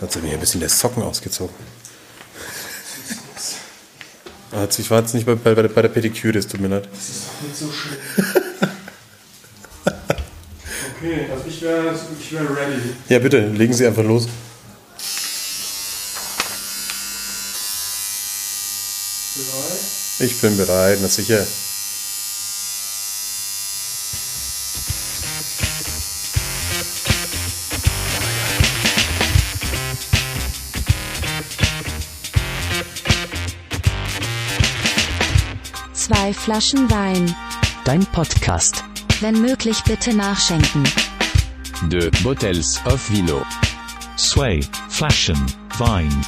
Hat sie mir ein bisschen der Socken ausgezogen. Hat ich war jetzt nicht bei, bei, bei der Pediküre, es tut mir leid. Das ist auch nicht so schlimm. okay, also ich wäre ich wär ready. Ja, bitte, legen Sie einfach los. Bereit? Ich bin bereit, na sicher. Flaschen Wein. Dein Podcast. Wenn möglich bitte nachschenken. Deux bottles of vino. Sway, Flaschen, Vine.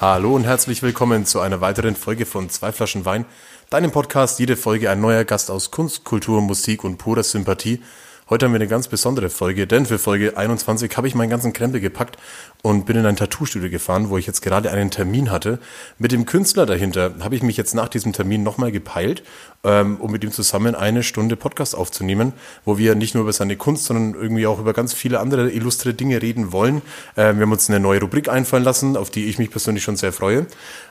Hallo und herzlich willkommen zu einer weiteren Folge von Zwei Flaschen Wein, deinem Podcast. Jede Folge ein neuer Gast aus Kunst, Kultur, Musik und purer Sympathie. Heute haben wir eine ganz besondere Folge, denn für Folge 21 habe ich meinen ganzen Krempel gepackt und bin in ein Tattoo-Studio gefahren, wo ich jetzt gerade einen Termin hatte. Mit dem Künstler dahinter habe ich mich jetzt nach diesem Termin nochmal gepeilt, ähm, um mit ihm zusammen eine Stunde Podcast aufzunehmen, wo wir nicht nur über seine Kunst, sondern irgendwie auch über ganz viele andere illustre Dinge reden wollen. Ähm, wir haben uns eine neue Rubrik einfallen lassen, auf die ich mich persönlich schon sehr freue.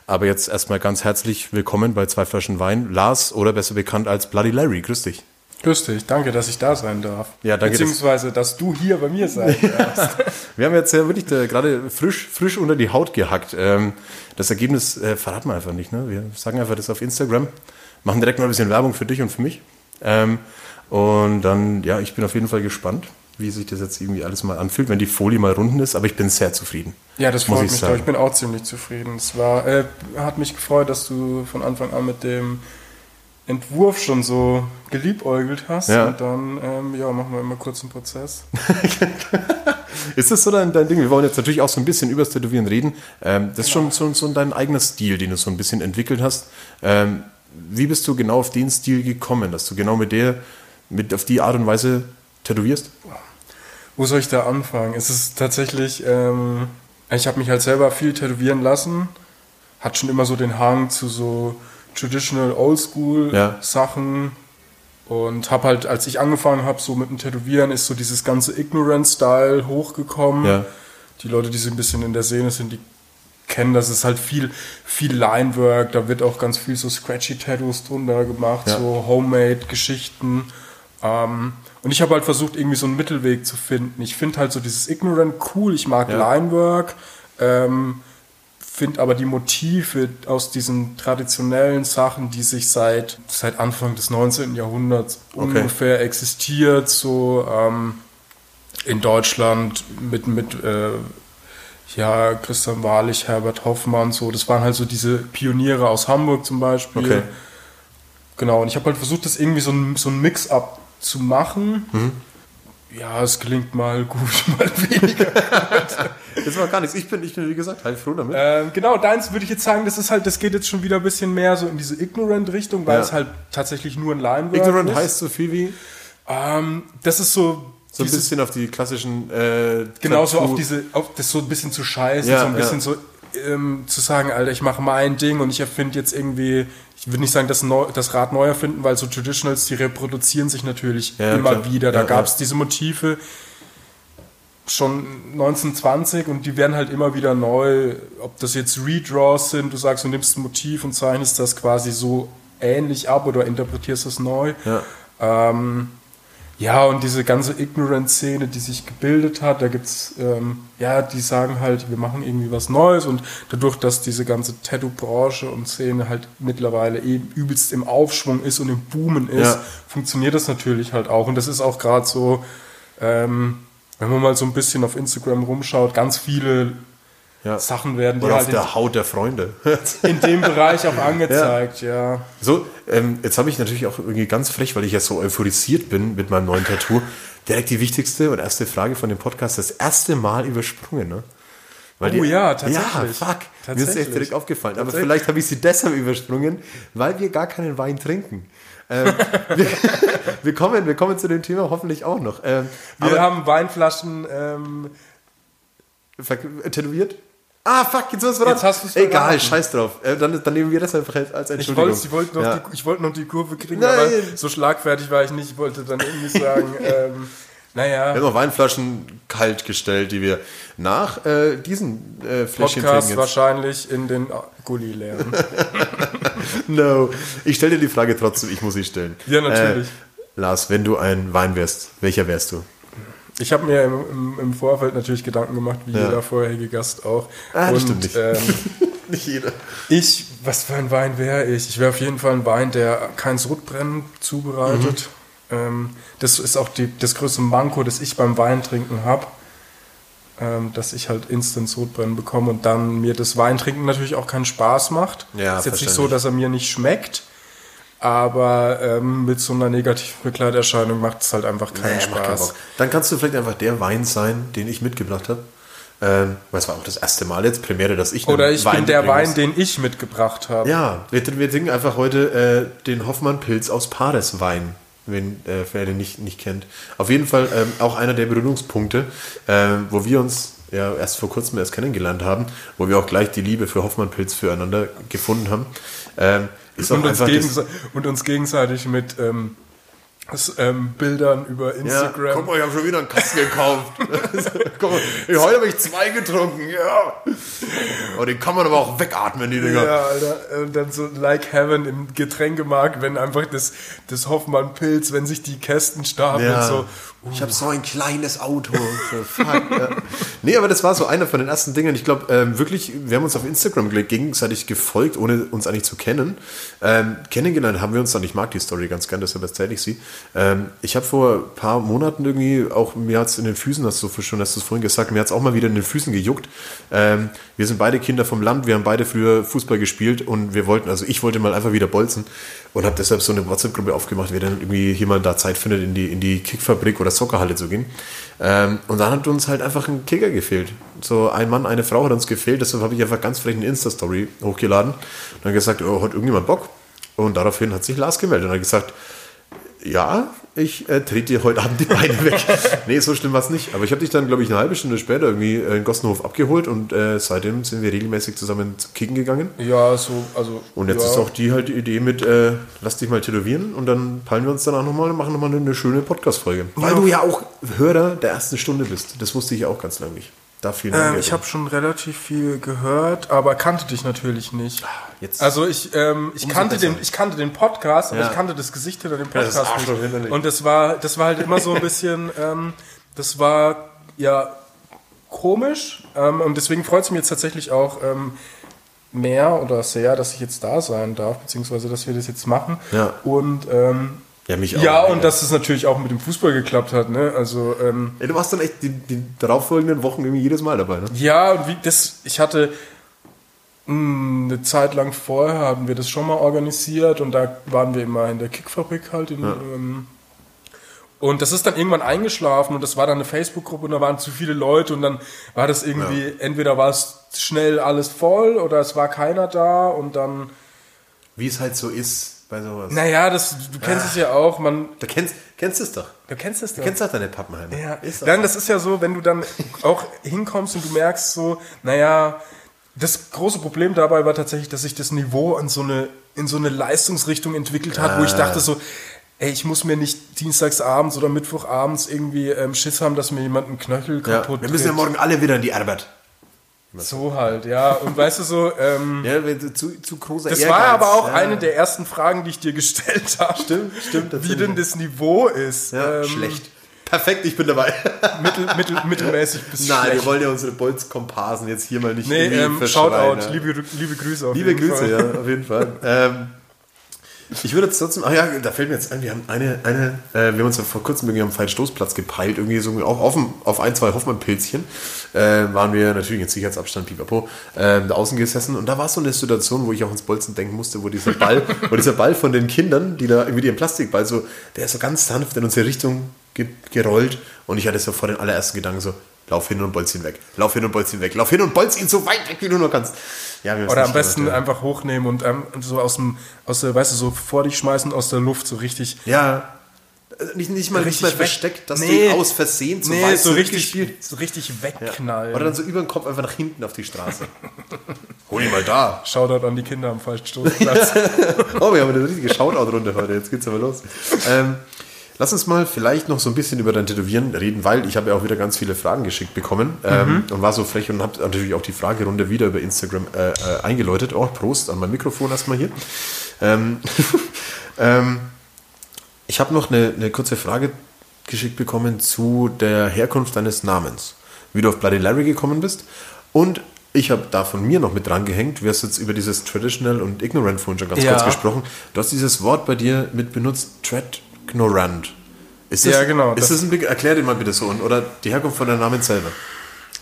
Aber jetzt erstmal ganz herzlich willkommen bei Zwei Flaschen Wein. Lars, oder besser bekannt als Bloody Larry, grüß dich. Grüß dich, danke, dass ich da sein darf. Ja, danke, Beziehungsweise, dass du hier bei mir sein darfst. Wir haben jetzt ja wirklich da gerade frisch, frisch unter die Haut gehackt. Ähm, das Ergebnis äh, verraten wir einfach nicht. Ne? Wir sagen einfach das auf Instagram, machen direkt mal ein bisschen Werbung für dich und für mich. Ähm, und dann, ja, ich bin auf jeden Fall gespannt, wie sich das jetzt irgendwie alles mal anfühlt, wenn die Folie mal runden ist. Aber ich bin sehr zufrieden. Ja, das freut ich mich sagen. doch. Ich bin auch ziemlich zufrieden. Es war, äh, hat mich gefreut, dass du von Anfang an mit dem Entwurf schon so geliebäugelt hast. Ja. Und dann, ähm, ja, machen wir immer kurz einen Prozess. Ist das so dein, dein Ding? Wir wollen jetzt natürlich auch so ein bisschen über das Tätowieren reden. Ähm, das ist schon so, so dein eigener Stil, den du so ein bisschen entwickelt hast. Ähm, wie bist du genau auf den Stil gekommen, dass du genau mit der, mit auf die Art und Weise tätowierst? Wo soll ich da anfangen? Es ist tatsächlich, ähm, ich habe mich halt selber viel tätowieren lassen. Hat schon immer so den Hang zu so traditional oldschool Ja. Sachen. Und habe halt, als ich angefangen habe, so mit dem Tätowieren, ist so dieses ganze Ignorant-Style hochgekommen. Ja. Die Leute, die so ein bisschen in der Szene sind, die kennen das. Es ist halt viel, viel Linework. Da wird auch ganz viel so Scratchy-Tattoos drunter gemacht, Ja. so Homemade-Geschichten. Ähm, und ich habe halt versucht, irgendwie so einen Mittelweg zu finden. Ich finde halt so dieses Ignorant cool. Ich mag. Linework. Ähm, finde aber die Motive aus diesen traditionellen Sachen, die sich seit, seit Anfang des 19. Jahrhunderts Okay. ungefähr existiert, so ähm, in Deutschland mit, mit äh, ja, Christian Wahrlich, Herbert Hoffmann, so, das waren halt so diese Pioniere aus Hamburg zum Beispiel. Okay. Genau, und ich habe halt versucht, das irgendwie so ein, so ein Mix-up zu machen. Mhm. Ja, es gelingt mal gut, mal weniger. Das war gar nichts. Ich bin, ich bin wie gesagt, halt froh damit. Ähm, genau, deins würde ich jetzt sagen, das ist halt, das geht jetzt schon wieder ein bisschen mehr so in diese Ignorant-Richtung, weil Ja. es halt tatsächlich nur ein Linework Ignorant ist. heißt so viel wie Ähm, das ist so, so ein dieses- bisschen auf die klassischen äh, genau so auf diese, auf das so ein bisschen zu scheißen, Ja, so ein bisschen ja. so ähm, zu sagen, Alter, ich mache mein Ding und ich erfinde jetzt irgendwie, ich würde nicht sagen, das, neu, das Rad neu erfinden, weil so Traditionals, die reproduzieren sich natürlich Ja, immer klar. wieder. Da Ja, gab es ja. diese Motive schon 1920 und die werden halt immer wieder neu, ob das jetzt Redraws sind, du sagst, du nimmst ein Motiv und zeichnest das quasi so ähnlich ab oder interpretierst es neu. Ja. Ähm, ja, und diese ganze Ignorant-Szene, die sich gebildet hat, da gibt's ähm, ja, die sagen halt, wir machen irgendwie was Neues und dadurch, dass diese ganze Tattoo-Branche und Szene halt mittlerweile eben übelst im Aufschwung ist und im Boomen ist, Ja. funktioniert das natürlich halt auch. Und das ist auch gerade so, ähm, wenn man mal so ein bisschen auf Instagram rumschaut, ganz viele ja. Sachen werden die Oder auf halt der Haut der Freunde. in, dem Bereich auch angezeigt, ja. So, ähm, jetzt habe ich natürlich auch irgendwie ganz frech, weil ich ja so euphorisiert bin mit meinem neuen Tattoo, direkt die wichtigste und erste Frage von dem Podcast das erste Mal übersprungen, ne? Weil Oh ja, Ja, tatsächlich. fuck. Mir ist echt direkt aufgefallen. Aber vielleicht habe ich sie deshalb übersprungen, weil wir gar keinen Wein trinken. Ähm, wir, wir, kommen, wir kommen zu dem Thema hoffentlich auch noch. Ähm, Wir haben Weinflaschen ähm, tätowiert? Ah, fuck, jetzt hast du Jetzt hast du's Egal, verraten. scheiß drauf. Äh, dann, dann nehmen wir das einfach als Entschuldigung. ich, wollte noch Ja. die, ich wollte noch die Kurve kriegen, Nein. aber so schlagfertig war ich nicht. Ich wollte dann irgendwie sagen, ähm, naja, Wir haben noch Weinflaschen kalt gestellt, die wir nach äh, diesen äh, Fläschchen Podcast jetzt. wahrscheinlich in den Gully leeren. No. Ich stelle dir die Frage trotzdem, ich muss sie stellen. Ja, natürlich. Äh, Lars, wenn du ein Wein wärst, welcher wärst du? Ich habe mir im, im, im Vorfeld natürlich Gedanken gemacht, wie Ja. jeder vorherige Gast auch. Ah, Und stimmt nicht. Ähm, Nicht jeder. ich, was für ein Wein wäre ich? Ich wäre auf jeden Fall ein Wein, der kein Sodbrennen zubereitet. Mhm. Ähm, das ist auch die, das größte Manko, das ich beim Weintrinken habe. Ähm, dass ich halt instant Sodbrennen bekomme und dann mir das Weintrinken natürlich auch keinen Spaß macht. Ja, ist jetzt nicht so, dass er mir nicht schmeckt, aber ähm, mit so einer negativen Begleiterscheinung macht es halt einfach keinen Nee, keinen Spaß. Bock. Dann kannst du vielleicht einfach der Wein sein, den ich mitgebracht habe. Ähm, weil es war auch das erste Mal jetzt, Premiere, dass ich Oder ich bin der Wein, muss. den ich mitgebracht habe. Ja, wir, wir trinken einfach heute äh, den Hoffmann-Pilz aus Pares-Wein, wenn, äh, wer den nicht, nicht kennt. Auf jeden Fall ähm, auch einer der Berührungspunkte, äh, wo wir uns ja erst vor kurzem erst kennengelernt haben, wo wir auch gleich die Liebe für Hoffmann-Pilz füreinander gefunden haben. Ähm, ist und, uns das, gegense- und uns gegenseitig mit ähm, s- ähm, Bildern über ja, Instagram. guck mal, ich habe schon wieder einen Kasten gekauft. mal, heute habe ich zwei getrunken, ja. Aber den kann man aber auch wegatmen, die Dinger. ja, Alter. Und dann so like heaven im Getränkemarkt, wenn einfach das, das Hoffmann-Pilz, wenn sich die Kästen stapeln Ja. so. Ich habe so ein kleines Auto. Fuck, ja. Nee, aber das war so einer von den ersten Dingen. Ich glaube, ähm, wirklich, wir haben uns auf Instagram gegenseitig gefolgt, ohne uns eigentlich zu kennen. Ähm, kennengelernt haben wir uns dann, ich mag die Story ganz gern, deshalb erzähle ich sie. Ähm, ich habe vor ein paar Monaten irgendwie, auch mir hat's in den Füßen, hast du schon, hast du es vorhin gesagt, mir hat's auch mal wieder in den Füßen gejuckt. Ähm, wir sind beide Kinder vom Land, wir haben beide früher Fußball gespielt und wir wollten, also ich wollte mal einfach wieder bolzen und habe deshalb so eine WhatsApp-Gruppe aufgemacht, wer dann irgendwie jemand da Zeit findet, in die, in die Kickfabrik oder Soccerhalle zu gehen. Ähm, und dann hat uns halt einfach ein Kicker gefehlt. So ein Mann, eine Frau hat uns gefehlt, deshalb habe ich einfach ganz frech eine Insta-Story hochgeladen und dann gesagt, oh, hat irgendjemand Bock? Und daraufhin hat sich Lars gemeldet und hat gesagt, ja, ich äh, trete dir heute Abend die Beine weg. nee, so schlimm war es nicht. Aber ich habe dich dann, glaube ich, eine halbe Stunde später irgendwie äh, in Gossenhof abgeholt und äh, seitdem sind wir regelmäßig zusammen zu kicken gegangen. Ja, so, also. Und jetzt ja. ist auch die halt die Idee mit, äh, lass dich mal tätowieren und dann peilen wir uns danach nochmal und machen nochmal eine, eine schöne Podcast-Folge. Weil du ja auch Hörer der ersten Stunde bist. Das wusste ich ja auch ganz lange nicht. Da Dank. Ähm, ich habe schon relativ viel gehört, aber kannte dich natürlich nicht. jetzt- also ich, ähm, ich kannte besser. den, ich kannte den Podcast, aber Ja. ich kannte das Gesicht hinter dem das Podcast Arschloch hinter nicht. Und das war, das war halt immer so ein bisschen, ähm, das war ja komisch ähm, und deswegen freut es mich jetzt tatsächlich auch ähm, mehr oder sehr, dass ich jetzt da sein darf, beziehungsweise dass wir das jetzt machen. Ja. Und ähm, Ja, mich auch. ja, und dass es natürlich auch mit dem Fußball geklappt hat. Ne? Also ähm, Ey, du warst dann echt die, die darauffolgenden Wochen irgendwie jedes Mal dabei, ne? Ja, und wie das, ich hatte mh, eine Zeit lang vorher haben wir das schon mal organisiert und da waren wir immer in der Kickfabrik halt. In, ähm, und das ist dann irgendwann eingeschlafen und das war dann eine Facebook-Gruppe und da waren zu viele Leute und dann war das irgendwie, entweder war es schnell alles voll oder es war keiner da und dann, Wie es halt so ist bei sowas. naja, das, du kennst es ja auch, man, Du kennst, kennst es doch. du kennst es Du doch. kennst doch deine Pappenheimer. Ja, ist dann, das ist ja so, wenn du dann auch hinkommst und du merkst so, naja, das große Problem dabei war tatsächlich, dass sich das Niveau in so eine, in so eine Leistungsrichtung entwickelt hat, Ah. wo ich dachte so, ey, ich muss mir nicht dienstagsabends oder mittwochabends irgendwie ähm, Schiss haben, dass mir jemand einen Knöchel Ja, kaputt wir müssen ja morgen alle wieder in die Arbeit. So halt, ja. Und weißt du so, ähm, Ja, wenn du zu, zu großer das Ehrgeiz. war aber auch ja. eine der ersten Fragen, die ich dir gestellt habe. Stimmt, stimmt, Wie denn das Niveau ist. Ja, Ähm, schlecht. Perfekt, ich bin dabei. Mittel, mittel, mittelmäßig bis Nein, schlecht. wir wollen ja unsere Bolzkomparsen jetzt hier mal nicht Nee, ähm, Shoutout, liebe, liebe Grüße auf Liebe jeden Grüße, Fall. ja, auf jeden Fall. ähm, ich würde jetzt trotzdem, ach ja, da fällt mir jetzt ein, wir haben eine, eine, äh, wir haben uns ja vor kurzem irgendwie am Feldstoßplatz gepeilt, irgendwie so auch auf, auf ein, zwei Hoffmann-Pilzchen, äh, waren wir natürlich in Sicherheitsabstand, pipapo, äh, da außen gesessen und da war so eine Situation, wo ich auch ans Bolzen denken musste, wo dieser Ball, wo dieser Ball von den Kindern, die da irgendwie ihren Plastikball so, der ist so ganz sanft in unsere Richtung ge gerollt und ich hatte so vor den allerersten Gedanken so, lauf hin und bolz ihn weg, lauf hin und bolz ihn weg, lauf hin und bolz ihn so weit weg, wie du nur kannst. Ja, wir Oder nicht am besten gemacht, ja. einfach hochnehmen und ähm, so aus dem, aus der, weißt du, so vor dich schmeißen aus der Luft, so richtig. Ja, äh, nicht, nicht mal nicht Richtig mal weg- versteckt, dass Nee. du aus Versehen zum Nee, Weißen so richtig, gespielt. so richtig Ja. wegknallen. Oder dann so über den Kopf einfach nach hinten auf die Straße. Hol ihn mal da. Shoutout an die Kinder am falschen Stoßplatz. Oh, wir haben eine richtige Shoutout-Runde heute. Jetzt geht's aber los. Ähm, lass uns mal vielleicht noch so ein bisschen über dein Tätowieren reden, weil ich habe ja auch wieder ganz viele Fragen geschickt bekommen ähm, und war so frech und habe natürlich auch die Fragerunde wieder über Instagram äh, äh, eingeläutet. Oh, Prost an mein Mikrofon erstmal hier. Ähm, ähm, ich habe noch eine, eine kurze Frage geschickt bekommen zu der Herkunft deines Namens. Wie du auf Bloody Larry gekommen bist. Und ich habe da von mir noch mit dran gehängt. Du hast jetzt über dieses Traditional und Ignorant vorhin schon ganz Ja. kurz gesprochen. Du hast dieses Wort bei dir mit benutzt, Tradgnorant. Ist das, Ja, genau, Ist das- das ein Be Erklär dir mal bitte so. Oder die Herkunft von deinem Namen selber.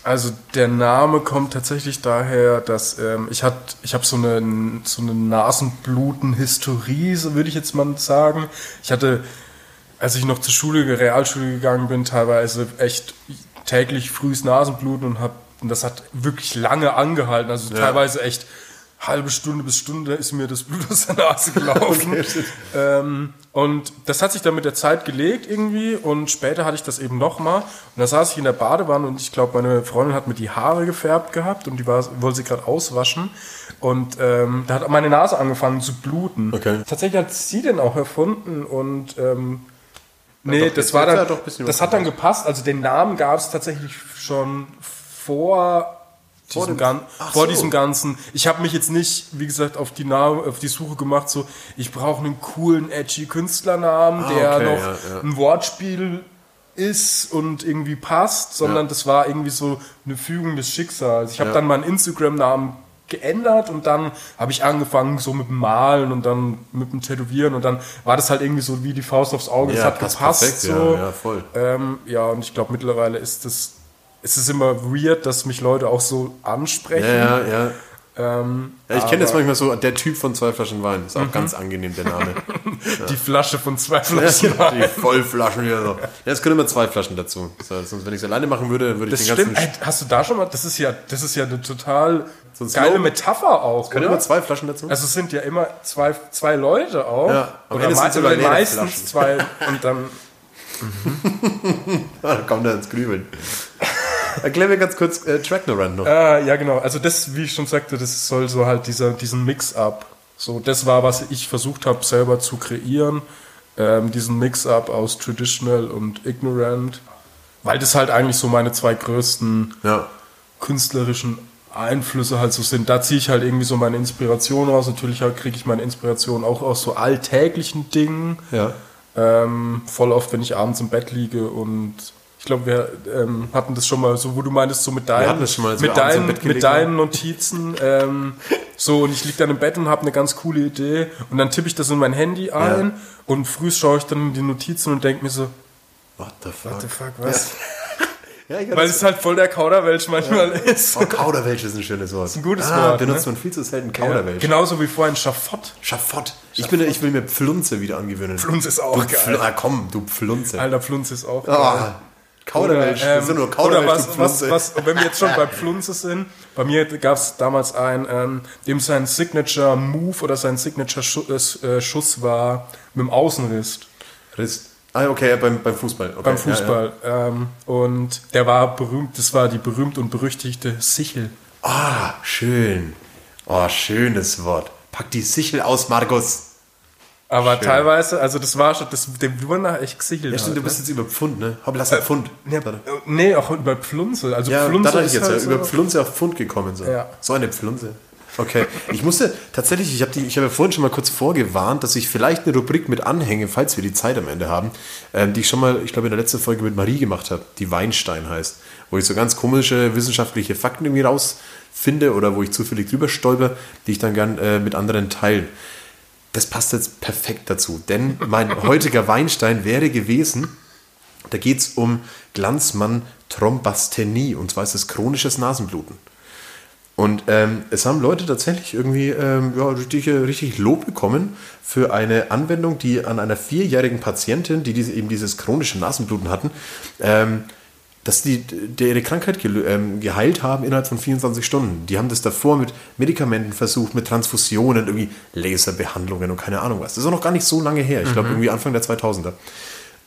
Also der Name kommt tatsächlich daher, dass ähm, ich hat, ich habe so eine so eine Nasenbluten-Historie, so würde ich jetzt mal sagen. Ich hatte, als ich noch zur Schule, Realschule gegangen bin, teilweise echt täglich frühes Nasenbluten und hab, und das hat wirklich lange angehalten. Also teilweise echt halbe Stunde bis Stunde ist mir das Blut aus der Nase gelaufen. ähm, und das hat sich dann mit der Zeit gelegt irgendwie und später hatte ich das eben nochmal. Und da saß ich in der Badewanne und ich glaube, meine Freundin hat mir die Haare gefärbt gehabt und die war, wollte sie gerade auswaschen. Und ähm, da hat meine Nase angefangen zu bluten. Okay. Tatsächlich hat sie den auch erfunden und ähm, nee, doch, das war dann, das hat dann gepasst. Also den Namen gab es tatsächlich schon vor Vor diesem, dem- vor so. diesem ganzen. Ich habe mich jetzt nicht, wie gesagt, auf die, Name, auf die Suche gemacht, so ich brauche einen coolen, edgy Künstlernamen, Ah, der okay, noch ja, ja. ein Wortspiel ist und irgendwie passt, sondern Ja. das war irgendwie so eine Fügung des Schicksals. Ich habe dann meinen Instagram-Namen geändert und dann habe ich angefangen so mit dem Malen und dann mit dem Tätowieren und dann war das halt irgendwie so wie die Faust aufs Auge. Ja, hat passt gepasst. perfekt, so. ja, ja, voll. Ähm, ja, und ich glaube mittlerweile ist das, ist es immer weird, dass mich Leute auch so ansprechen. Ja, ja, ja. Ähm, ja ich kenne jetzt aber manchmal so, der Typ von zwei Flaschen Wein. Ist auch ganz angenehm, der Name. Die Flasche von zwei Flaschen die Wein. Vollflaschen wieder so. Ja, es können immer zwei Flaschen dazu. So, sonst, wenn ich es alleine machen würde, würde ich Das den stimmt. ganzen. Ey, hast du da schon mal? Das ist ja, das ist ja eine total Sonst geile Slogan. Metapher auch. Können immer zwei Flaschen dazu? Also es sind ja immer zwei, zwei Leute auch. Ja, oder mei- sogar meistens Flaschen. zwei und dann. Ah, da kommt er ins Grübeln. Erklär mir ganz kurz äh, Tracknorant noch. Äh, ja, genau. Also das, wie ich schon sagte, das soll so halt dieser, diesen Mix-up. So, das war, was ich versucht habe, selber zu kreieren. Ähm, diesen Mix-up aus Traditional und Ignorant. Weil das halt eigentlich so meine zwei größten Ja. künstlerischen Einflüsse halt so sind. Da ziehe ich halt irgendwie so meine Inspiration raus. Natürlich halt kriege ich meine Inspiration auch aus so alltäglichen Dingen. Ja. Ähm, voll oft, wenn ich abends im Bett liege und ich glaube, wir ähm, hatten das schon mal so, wo du meintest, so mit deinen, hatten das schon mal, mit, deinen, mit deinen Notizen. Ähm, so, und ich liege dann im Bett und habe eine ganz coole Idee und dann tippe ich das in mein Handy ein und früh schaue ich dann in die Notizen und denke mir so, What the fuck? what the fuck, was? Ja, ich Weil es halt voll der Kauderwelsch manchmal ist. Oh, Kauderwelsch ist ein schönes Wort. Das ist ein gutes ah, Wort, benutzt ne? man viel zu selten Ja, Kauderwelsch. genauso wie vorhin Schafott. Schafott. Ich, bin, ich will mir Pflunze wieder angewöhnen. Pflunze ist auch du geil. Pfl ah, komm, du Pflunze. Alter, Pflunze ist auch Ah, geil. Kauderwelsch. Oder, ähm, das sind nur oder Kauderwelsch, was, du was, Pflunze. was, wenn wir jetzt schon bei Pflunze sind, bei mir gab es damals einen, ähm, dem sein Signature Move oder sein Signature Schuss, äh, Schuss war mit dem Außenriss Riss. Ah, okay, beim, beim Fußball. Okay, beim ja, ja. Fußball. Ähm, und der war berühmt, das war die berühmt und berüchtigte Sichel. Ah, schön. Oh, schönes Wort. Pack die Sichel aus, Markus. Aber Schön. teilweise, also das war schon, das, dem wurde nach echt gesichelt. Ja, stimmt, halt, du bist jetzt über Pfund, ne? Hopp, lass ein Pfund. ne? ja, nee, auch über Pflunze. Also Ja, Pflunze da dachte ich ist jetzt halt ja, so, über Pflunze auf Pfund gekommen. So, Ja. so eine Pflunze. Okay, ich musste tatsächlich, ich habe hab ja vorhin schon mal kurz vorgewarnt, dass ich vielleicht eine Rubrik mit anhänge, falls wir die Zeit am Ende haben, ähm, die ich schon mal, ich glaube, in der letzten Folge mit Marie gemacht habe, die Weinstein heißt, wo ich so ganz komische wissenschaftliche Fakten irgendwie rausfinde oder wo ich zufällig drüber stolper, die ich dann gern äh, mit anderen teilen. Das passt jetzt perfekt dazu, denn mein heutiger Weinstein wäre gewesen, da geht es um Glanzmann Thrombasthenie und zwar ist es chronisches Nasenbluten. Und ähm, es haben Leute tatsächlich irgendwie ähm, ja, richtig, richtig Lob bekommen für eine Anwendung, die an einer vierjährigen Patientin, die diese, eben dieses chronische Nasenbluten hatten, ähm, dass die, ihre Krankheit ähm, geheilt haben innerhalb von 24 Stunden. Die haben das davor mit Medikamenten versucht, mit Transfusionen, irgendwie Laserbehandlungen und keine Ahnung was. Das ist auch noch gar nicht so lange her. Ich glaube irgendwie Anfang der 2000er.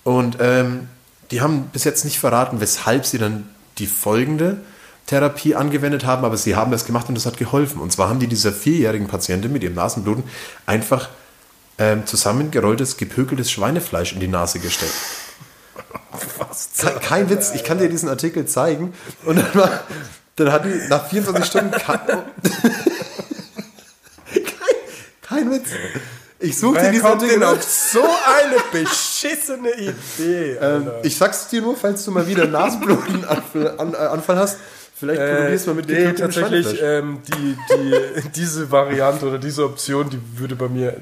Und ähm, die haben bis jetzt nicht verraten, weshalb sie dann die folgende Therapie angewendet haben, aber sie haben das gemacht und das hat geholfen. Und zwar haben die dieser vierjährigen Patientin mit ihrem Nasenbluten einfach ähm, zusammengerolltes, gepökeltes Schweinefleisch in die Nase gesteckt. Was? Kein, kein Witz, ich kann dir diesen Artikel zeigen. Und dann, war, dann hat die nach 24 Stunden kein, kein, kein Witz. Ich suche dir diesen Artikel auf. so eine beschissene Idee? Ähm, ich sag's dir nur, falls du mal wieder Nasenblutenanfall an, äh, hast. Vielleicht probierst du mal mit nee, gepökeltem tatsächlich, ähm, die, die, diese Variante oder diese Option, die würde bei mir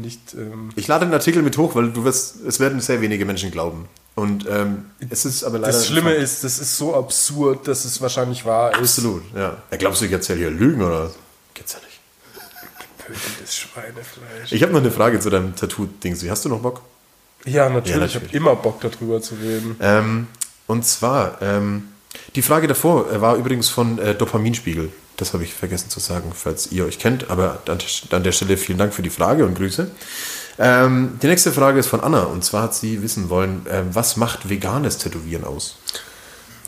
nicht. Ähm, Ich lade den Artikel mit hoch, weil du wirst, es werden sehr wenige Menschen glauben. Und ähm, es ist aber leider. das Schlimme ist, das ist so absurd, dass es wahrscheinlich wahr ist. Absolut, ja. ja glaubst du, ich erzähle hier Lügen oder? Geht's ja nicht. Pökeltes Schweinefleisch. Ich habe noch eine Frage zu deinem Tattoo-Dings. Hast du noch Bock? Ja, natürlich. Ja, Ich natürlich. habe immer Bock darüber zu reden. Ähm, und zwar, ähm, die Frage davor äh, war übrigens von äh, Dopaminspiegel. Das habe ich vergessen zu sagen, falls ihr euch kennt. Aber an der Stelle vielen Dank für die Frage und Grüße. Ähm, die nächste Frage ist von Anna. Und zwar hat sie wissen wollen, ähm, was macht veganes Tätowieren aus?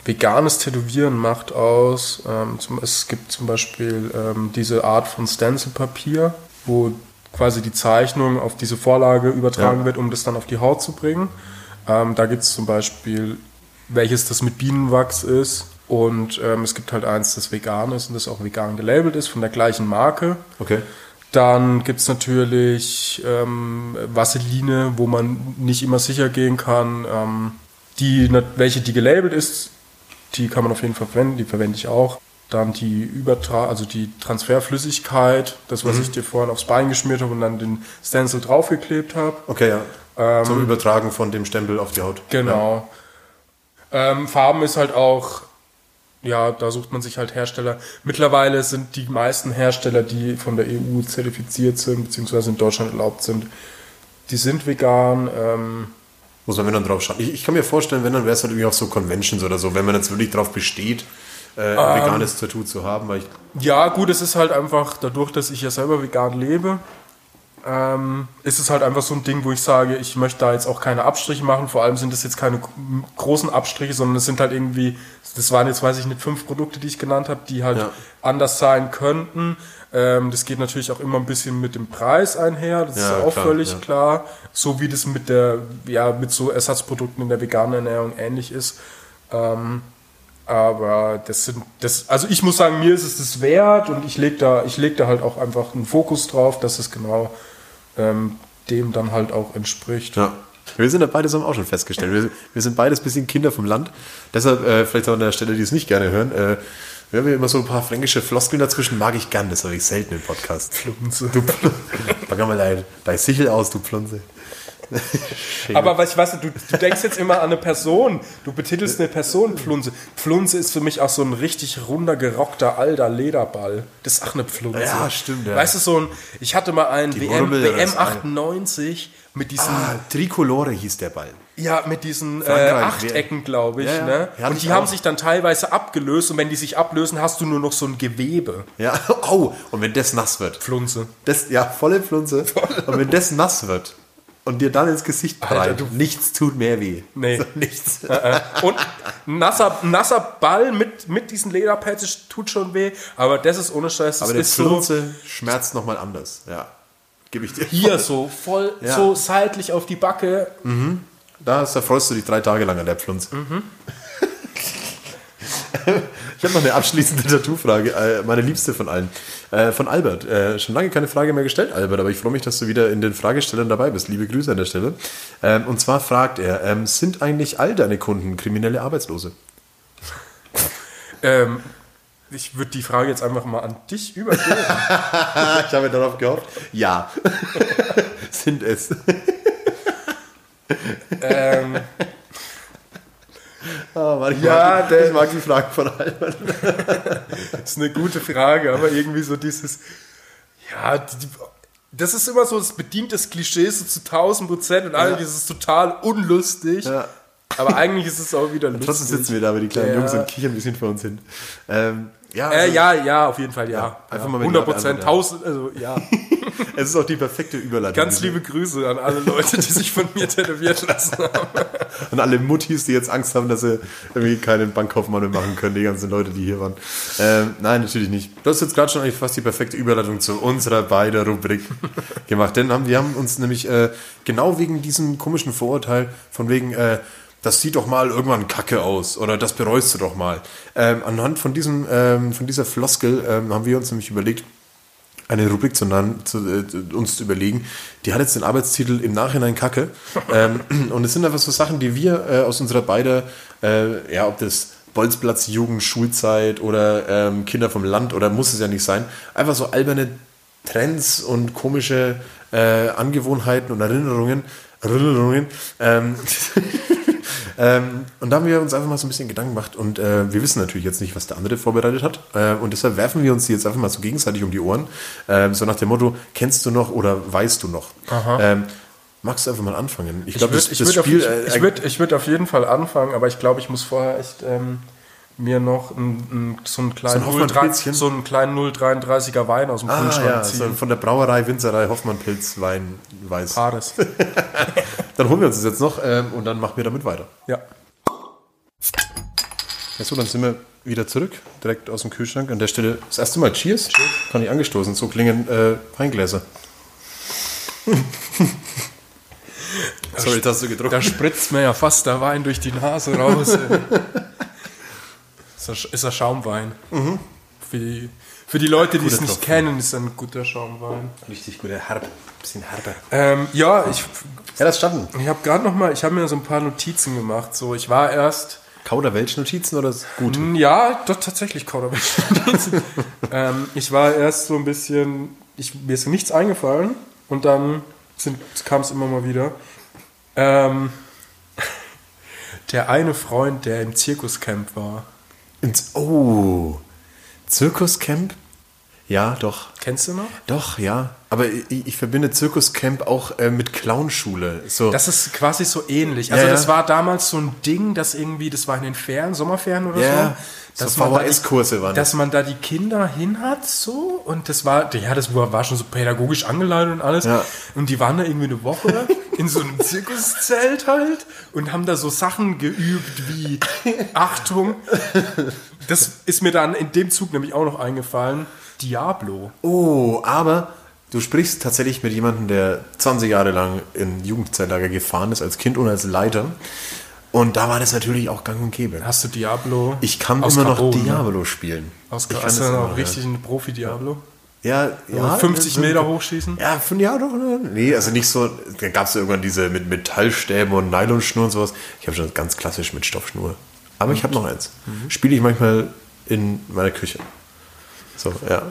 Veganes Tätowieren macht aus, ähm, zum, es gibt zum Beispiel ähm, diese Art von Stencil-Papier, wo quasi die Zeichnung auf diese Vorlage übertragen Ja. wird, um das dann auf die Haut zu bringen. Ähm, da gibt es zum Beispiel, welches das mit Bienenwachs ist. Und ähm, es gibt halt eins, das vegan ist und das auch vegan gelabelt ist, von der gleichen Marke. Okay. Dann gibt es natürlich ähm, Vaseline, wo man nicht immer sicher gehen kann. Ähm, die, welche die gelabelt ist, die kann man auf jeden Fall verwenden, die verwende ich auch. Dann die Übertra also die Transferflüssigkeit, das, was ich dir vorhin aufs Bein geschmiert habe und dann den Stencil draufgeklebt habe. Okay, ja. Zum Übertragen von dem Stempel auf die Haut. Genau. Ähm, Farben ist halt auch, ja, da sucht man sich halt Hersteller. Mittlerweile sind die meisten Hersteller, die von der EU zertifiziert sind, beziehungsweise in Deutschland erlaubt sind, die sind vegan. Ähm, Muss man wenn dann drauf schauen. Ich, ich kann mir vorstellen, wenn dann wäre es halt irgendwie auf so Conventions oder so, wenn man jetzt wirklich drauf besteht, äh, ein veganes Tattoo zu haben, weil ich ja, gut, es ist halt einfach, dadurch, dass ich ja selber vegan lebe, ähm, ist es halt einfach so ein Ding, wo ich sage, ich möchte da jetzt auch keine Abstriche machen. Vor allem sind das jetzt keine großen Abstriche, sondern es sind halt irgendwie, das waren jetzt, weiß ich nicht, fünf Produkte, die ich genannt habe, die halt Ja. anders sein könnten. Ähm, das geht natürlich auch immer ein bisschen mit dem Preis einher, das Ja, ist auch klar, völlig ja. klar. So wie das mit der, ja, mit so Ersatzprodukten in der veganen Ernährung ähnlich ist. Ähm, aber das sind, das, also ich muss sagen, mir ist es das wert und ich lege da, ich leg da halt auch einfach einen Fokus drauf, dass es genau ähm, dem dann halt auch entspricht. Ja. Wir sind ja beides haben auch schon festgestellt. Wir, wir sind beides bisschen Kinder vom Land. Deshalb, äh, vielleicht auch an der Stelle, die es nicht gerne hören, äh, wir haben ja immer so ein paar fränkische Floskeln dazwischen, mag ich gern, das habe ich selten im Podcast. Plunze. Du Pl- Pack mal dein, dein Sichel aus, du Plunze. Aber was, weißt du, du, du denkst jetzt immer an eine Person, du betitelst eine Person Pflunze. Pflunze ist für mich auch so ein richtig runder, gerockter, alter Lederball. Das ist auch eine Pflunze. Ja, stimmt, ja. Weißt du, so ein, ich hatte mal einen Die WM, Murmel, WM das- 98 mit diesen, Ah, Tricolore hieß der Ball. ja, mit diesen äh, Achtecken, glaube ich. Ja, ja. Ne? Ja, und ich die haben sich dann teilweise abgelöst und wenn die sich ablösen, hast du nur noch so ein Gewebe. Ja, au, und wenn das nass wird. Pflunze. Das, ja, volle Pflunze. Und wenn das nass wird und dir dann ins Gesicht prallt, du- nichts tut mehr weh. Nee. So, nichts. Und ein nasser, nasser Ball mit, mit diesen Lederpads tut schon weh, aber das ist ohne Scheiß, Aber der ist so Pflunze schmerzt nochmal anders. Ja, gebe ich dir. hier so voll Ja. so seitlich auf die Backe. Da, da freust du dich drei Tage lang an der Pflunze. Mhm. Ich habe noch eine abschließende Tattoo-Frage, äh, meine liebste von allen. Äh, von Albert. Äh, schon lange keine Frage mehr gestellt, Albert, aber ich freue mich, dass du wieder in den Fragestellern dabei bist. Liebe Grüße an der Stelle. Ähm, und zwar fragt er, ähm, sind eigentlich all deine Kunden kriminelle Arbeitslose? Ähm, ich würde die Frage jetzt einfach mal an dich übergeben. ich habe darauf gehofft. Ja, sind es. ähm, Ah, Mann, ich, Ja, mag, der- ich mag die Frage von Albert. das ist eine gute Frage, aber irgendwie so dieses, ja, die, das ist immer so, es bedient das Klischee so zu 1000 Prozent und alle Ja. dieses total unlustig. Ja. Aber eigentlich ist es auch wieder lustig. Trotzdem sitzen wir da, aber die kleinen Ja. Jungs und kichern ein bisschen vor uns hin. Ähm, ja, Äh, also, ja, ja, auf jeden Fall, ja. einfach ja. mal mit 100 Ja Prozent, beantworten. 1000, also ja. es ist auch die perfekte Überleitung. Ganz liebe Grüße an alle Leute, die sich von mir tätowiert lassen haben. Und alle Muttis, die jetzt Angst haben, dass sie irgendwie keinen Bankkaufmann mehr machen können, die ganzen Leute, die hier waren. Ähm, nein, natürlich nicht. Du hast jetzt gerade schon eigentlich fast die perfekte Überleitung zu unserer beider Rubrik gemacht. Denn haben, wir haben uns nämlich äh, genau wegen diesem komischen Vorurteil von wegen, äh, das sieht doch mal irgendwann kacke aus oder das bereust du doch mal. Ähm, anhand von, diesem, ähm, von dieser Floskel ähm, haben wir uns nämlich überlegt, eine Rubrik zu, nennen, zu äh, uns zu überlegen. Die hat jetzt den Arbeitstitel im Nachhinein Kacke. ähm, und es sind einfach so Sachen, die wir äh, aus unserer beider, äh, ja, ob das Bolzplatz, Jugend, Schulzeit oder ähm, Kinder vom Land oder muss es ja nicht sein, einfach so alberne Trends und komische äh, Angewohnheiten und Erinnerungen. Erinnerungen ähm, und da haben wir uns einfach mal so ein bisschen Gedanken gemacht und äh, wir wissen natürlich jetzt nicht, was der andere vorbereitet hat. Äh, und deshalb werfen wir uns die jetzt einfach mal so gegenseitig um die Ohren. Ähm, so nach dem Motto, kennst du noch oder weißt du noch? Ähm, magst du einfach mal anfangen? Ich glaube, das, ich das würd auf, Spiel... ich, äh, ich würd, ich würd auf jeden Fall anfangen, aber ich glaube, ich muss vorher echt ähm, mir noch ein, ein, so einen kleinen, So ein Hoffmann-Pilzchen? so einen kleinen 0,33er Wein aus dem ah, Kühlschrank ja, ziehen. so von der Brauerei, Winzerei, Hoffmann-Pilz, Wein, Weiß. Haares. Dann holen wir uns das jetzt noch ähm, und dann machen wir damit weiter. ja. Ja, so, dann sind wir wieder zurück, direkt aus dem Kühlschrank. An der Stelle das erste Mal Cheers. Kann ich angestoßen. So klingen äh, Weingläser. Sorry, das hast du gedruckt. Da spritzt mir ja fast der Wein durch die Nase raus. ist, ein, Schaumwein. Für, die, für die Leute, die es nicht Tropfen. kennen, ist ein guter Schaumwein. Richtig guter Herb. Bisschen herber. Ähm, ja, ich, Ja, das standen. ich habe gerade noch mal, ich habe mir so ein paar Notizen gemacht. So, ich war erst Kauderwelsch-Notizen oder? Mm, Ja, doch tatsächlich Kauderwelsch. ähm, ich war erst so ein bisschen, ich, mir ist nichts eingefallen und dann kam es immer mal wieder. Ähm, der eine Freund, der im Zirkuscamp war, Ins, oh, Zirkuscamp? Ja, doch. kennst du noch? Doch, ja. Aber ich, ich verbinde Zirkuscamp auch äh, mit Clownschule. So. Das ist quasi so ähnlich. Also Ja, ja. das war damals so ein Ding, das irgendwie, das war in den Ferien, Sommerferien oder Ja, so. so man da VHS-Kurse waren das. Dass man da die Kinder hin hat so und das war, ja, das war war schon so pädagogisch angeleitet und alles. Ja. Und die waren da irgendwie eine Woche in so einem Zirkuszelt halt und haben da so Sachen geübt wie, Achtung, das ist mir dann in dem Zug nämlich auch noch eingefallen, Diablo. Oh, aber du sprichst tatsächlich mit jemandem, der 20 Jahre lang in Jugendzeitlager gefahren ist, als Kind und als Leiter. Und da war das natürlich auch gang und gäbe. Hast du Diablo? Ich kann immer noch Carbon, ne? Diablo spielen. Aus, ich kann hast du das dann auch noch, richtig ein Profi-Diablo? Ja, ja. 50 ja, Meter hochschießen? Ja, fünf Jahre doch, oder? Nee, also nicht so. Da gab es irgendwann diese mit Metallstäben und Nylonschnur und sowas. Ich habe schon ganz klassisch mit Stoffschnur. Aber ich habe noch eins. Spiele ich manchmal in meiner Küche. So, ja.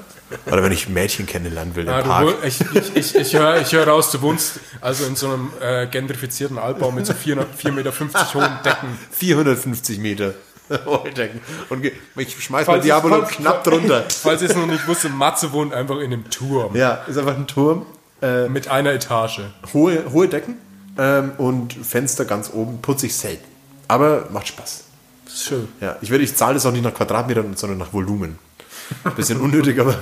Oder wenn ich Mädchen kennenlernen will im Ah, du, Park. wohl- ich ich, ich, ich höre ich hör raus, du wohnst also in so einem äh, gentrifizierten Altbau mit so 400 4,50 Meter hohen Decken. 450 Meter. Heudecken. Und ich schmeiß mal Falls Diabolo ich- falls- knapp drunter. Falls ihr es noch nicht wusstet, Matze wohnt einfach in einem Turm Ja, ist einfach ein Turm. Äh, mit einer Etage. hohe, hohe Decken ähm, und Fenster ganz oben. Putze ich selten. Aber macht Spaß. Das ist schön. Ja, ich, ich zahle das auch nicht nach Quadratmetern, sondern nach Volumen. Bisschen unnötig, aber,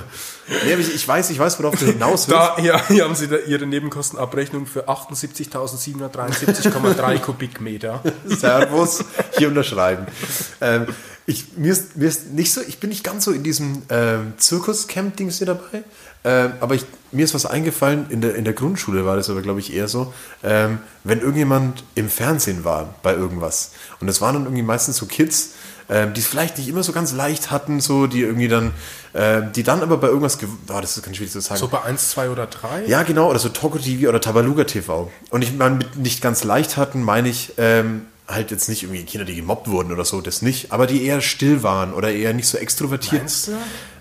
nee, ich, ich weiß, ich weiß, worauf du hinaus willst. Da, hier, hier haben sie da ihre Nebenkostenabrechnung für 78.773,3 Kubikmeter. Servus, hier unterschreiben. Ähm, ich, mir, ist, mir ist nicht so, ich bin nicht ganz so in diesem ähm, Zirkus-Camp-Dings hier dabei. Ähm, aber ich, mir ist was eingefallen, in der, in der Grundschule war das aber, glaube ich, eher so, ähm, wenn irgendjemand im Fernsehen war bei irgendwas. Und das waren dann irgendwie meistens so Kids, ähm, die es vielleicht nicht immer so ganz leicht hatten, so, die irgendwie dann, ähm, die dann aber bei irgendwas, oh, das ist ganz schwierig zu sagen. So bei 1, 2 oder 3? Ja, genau, oder so Toko TV oder Tabaluga TV. Und ich meine, mit nicht ganz leicht hatten, meine ich ähm, halt jetzt nicht irgendwie Kinder, die gemobbt wurden oder so, das nicht, aber die eher still waren oder eher nicht so extrovertiert. Meinst du?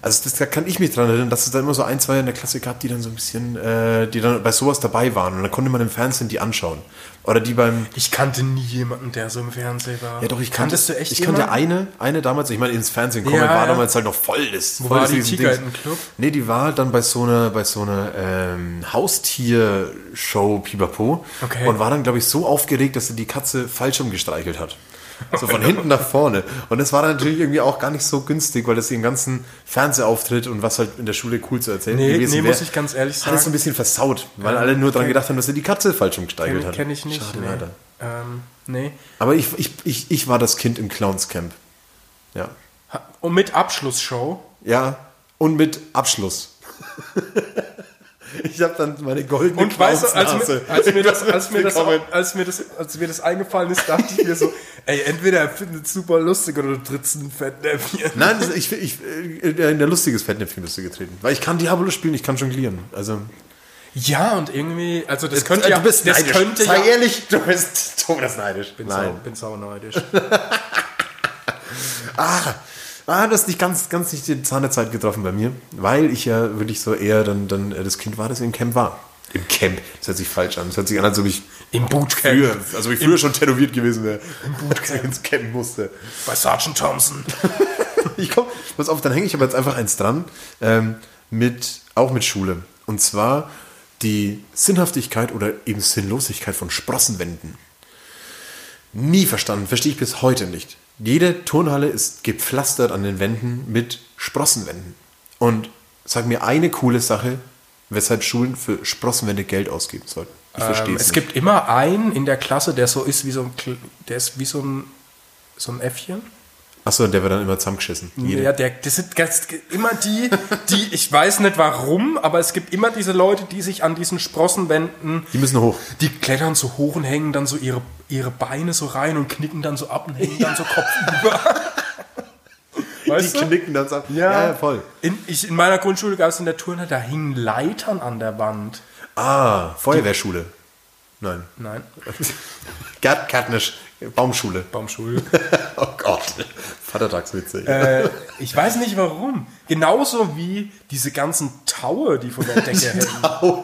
Also das, da kann ich mich dran erinnern, dass es da immer so ein, zwei in der Klasse gab, die dann so ein bisschen, äh, die dann bei sowas dabei waren. Und dann konnte man im Fernsehen die anschauen. Oder die beim, Ich kannte nie jemanden, der so im Fernsehen war. ja doch, ich kannte, Kanntest du echt ich kannte eine, eine damals, ich meine, ins Fernsehen kommen, Ja, war ja. damals halt noch voll das. Wo voll war das die. Tiger im Club? Nee, die war dann bei so einer, bei so einer ähm, Haustier-Show Pipapo Okay. und war dann, glaube ich, so aufgeregt, dass sie die Katze falsch umgestreichelt hat. So von hinten nach vorne. Und das war dann natürlich irgendwie auch gar nicht so günstig, weil das ihren ganzen Fernsehauftritt und was halt in der Schule cool zu erzählen Nee, gewesen nee, wäre, muss ich ganz ehrlich Hat es so sagen. ein bisschen versaut, weil alle nur dran kenn- gedacht haben, dass sie die Katze falsch umgestreichelt Kenne hat. kenn ich nicht. Schade, nee. leider. Ähm, nee. Aber ich, ich, ich, ich war das Kind im Clownscamp. Ja. Ha- Und mit Abschlussshow. Ja, und mit Abschluss. ich habe dann meine goldene Und weißt du, als mir, als, mir das, als, mir das, als, mir das, als mir das eingefallen ist, dachte ich mir so, ey, entweder er findet es super lustig oder du trittst ein Fettnäpfchen. Nein, das, ich, ich, äh, in der lustiges Fettnäpfchen bist du getreten. Weil ich kann Diablo spielen, ich kann jonglieren. Also, Ja, und irgendwie, also das könnte ja, du bist das neidisch. könnte Sei ja, ehrlich, du bist, du bist neidisch. bin, Nein. sau, bin sauneidisch. Ah, ah, das ist nicht ganz, ganz nicht die Zahn der Zeit getroffen bei mir, weil ich ja wirklich so eher dann, dann äh, das Kind war, das im Camp war. Im Camp. Das hört sich falsch an. Das hört sich an, als ob ich Im Bootcamp. früher, also ob ich früher schon tätowiert gewesen wäre. Im Bootcamp. ins Camp musste. Bei Sergeant Thompson. Ich komm, pass auf, dann hänge ich aber jetzt einfach eins dran, ähm, mit, auch mit Schule. Und zwar die Sinnhaftigkeit oder eben Sinnlosigkeit von Sprossenwänden. Nie verstanden, verstehe ich bis heute nicht. Jede Turnhalle ist gepflastert an den Wänden mit Sprossenwänden. Und sag mir eine coole Sache, weshalb Schulen für Sprossenwände Geld ausgeben sollten. Ich verstehe Ähm, es es nicht. gibt immer einen in der Klasse, der so ist wie so ein, der ist wie so ein, so ein Äffchen. Achso, der wird dann immer zusammengeschissen. Jede. Ja, der, das sind ganz, immer die, die, ich weiß nicht warum, aber es gibt immer diese Leute, die sich an diesen Sprossenwänden, Die müssen hoch. die klettern so hoch und hängen dann so ihre, ihre Beine so rein und knicken dann so ab und hängen dann so kopfüber. Weißt die du? knicken dann ab. Ja, ja, voll. In, ich, in meiner Grundschule gab es in der Turnhalle, da hingen Leitern an der Wand. Ah, Feuerwehrschule. Nein. Nein, Gerd Gärtnisch, Baumschule. Baumschule. Oh Gott. Vatertagswitze. äh, ich weiß nicht warum. Genauso wie diese ganzen Taue, die von der Decke hängen.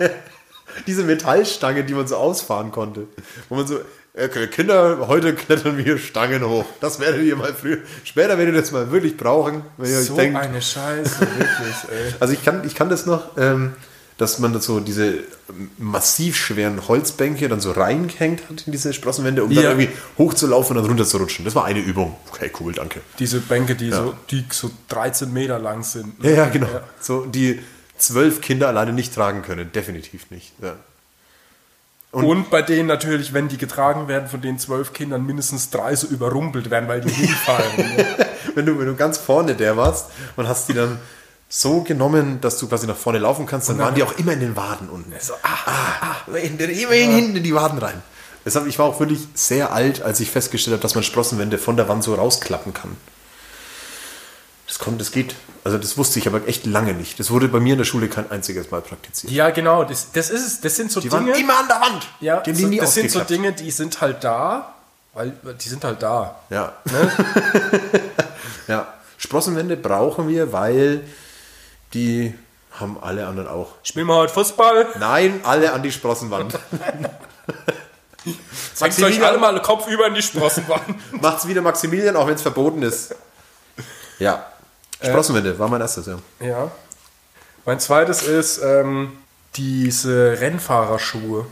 Diese Metallstange, die man so ausfahren konnte. Wo man so, okay, Kinder, heute klettern wir Stangen hoch. Das werdet ihr mal früher. Später werdet ihr das mal wirklich brauchen, wenn ihr So euch denkt. eine Scheiße, wirklich, ey. Also ich kann, ich kann das noch, ähm, dass man so diese massiv schweren Holzbänke dann so reingehängt hat in diese Sprossenwände, um Ja. dann irgendwie hochzulaufen und dann runterzurutschen. Das war eine Übung. Okay, cool, danke. Diese Bänke, die, so, die so 13 Meter lang sind. Ja, ja, genau. So, die zwölf Kinder alleine nicht tragen können. Definitiv nicht. Ja. Und, bei denen natürlich, wenn die getragen werden, von den zwölf Kindern mindestens drei so überrumpelt werden, weil die hinfallen. Wenn, du, wenn du ganz vorne der warst und hast die dann so genommen, dass du quasi nach vorne laufen kannst, dann waren die auch immer in den Waden unten. So, ah, ah, in den, immerhin hinten in die Waden rein. Deshalb, ich war auch wirklich sehr alt, als ich festgestellt habe, dass man Sprossenwände von der Wand so rausklappen kann. Das kommt, das geht. Also das wusste ich aber echt lange nicht. Das wurde bei mir in der Schule kein einziges Mal praktiziert. ja, genau. Das, das ist es. Das sind so Die Dinge. waren immer an der Wand. ja, die so, das sind so. Dinge, die sind halt da, weil die sind halt da. Ja. Ne? ja. Sprossenwände brauchen wir, weil die haben alle anderen auch. Spielen wir heute Fußball. Nein, alle an die Sprossenwand. Senkt euch alle mal Kopf über in die Sprossenwand. Macht's wieder Maximilian, auch wenn es verboten ist. Ja. Sprossenwände war mein erstes, ja. ja. Mein zweites ist ähm, diese Rennfahrerschuhe.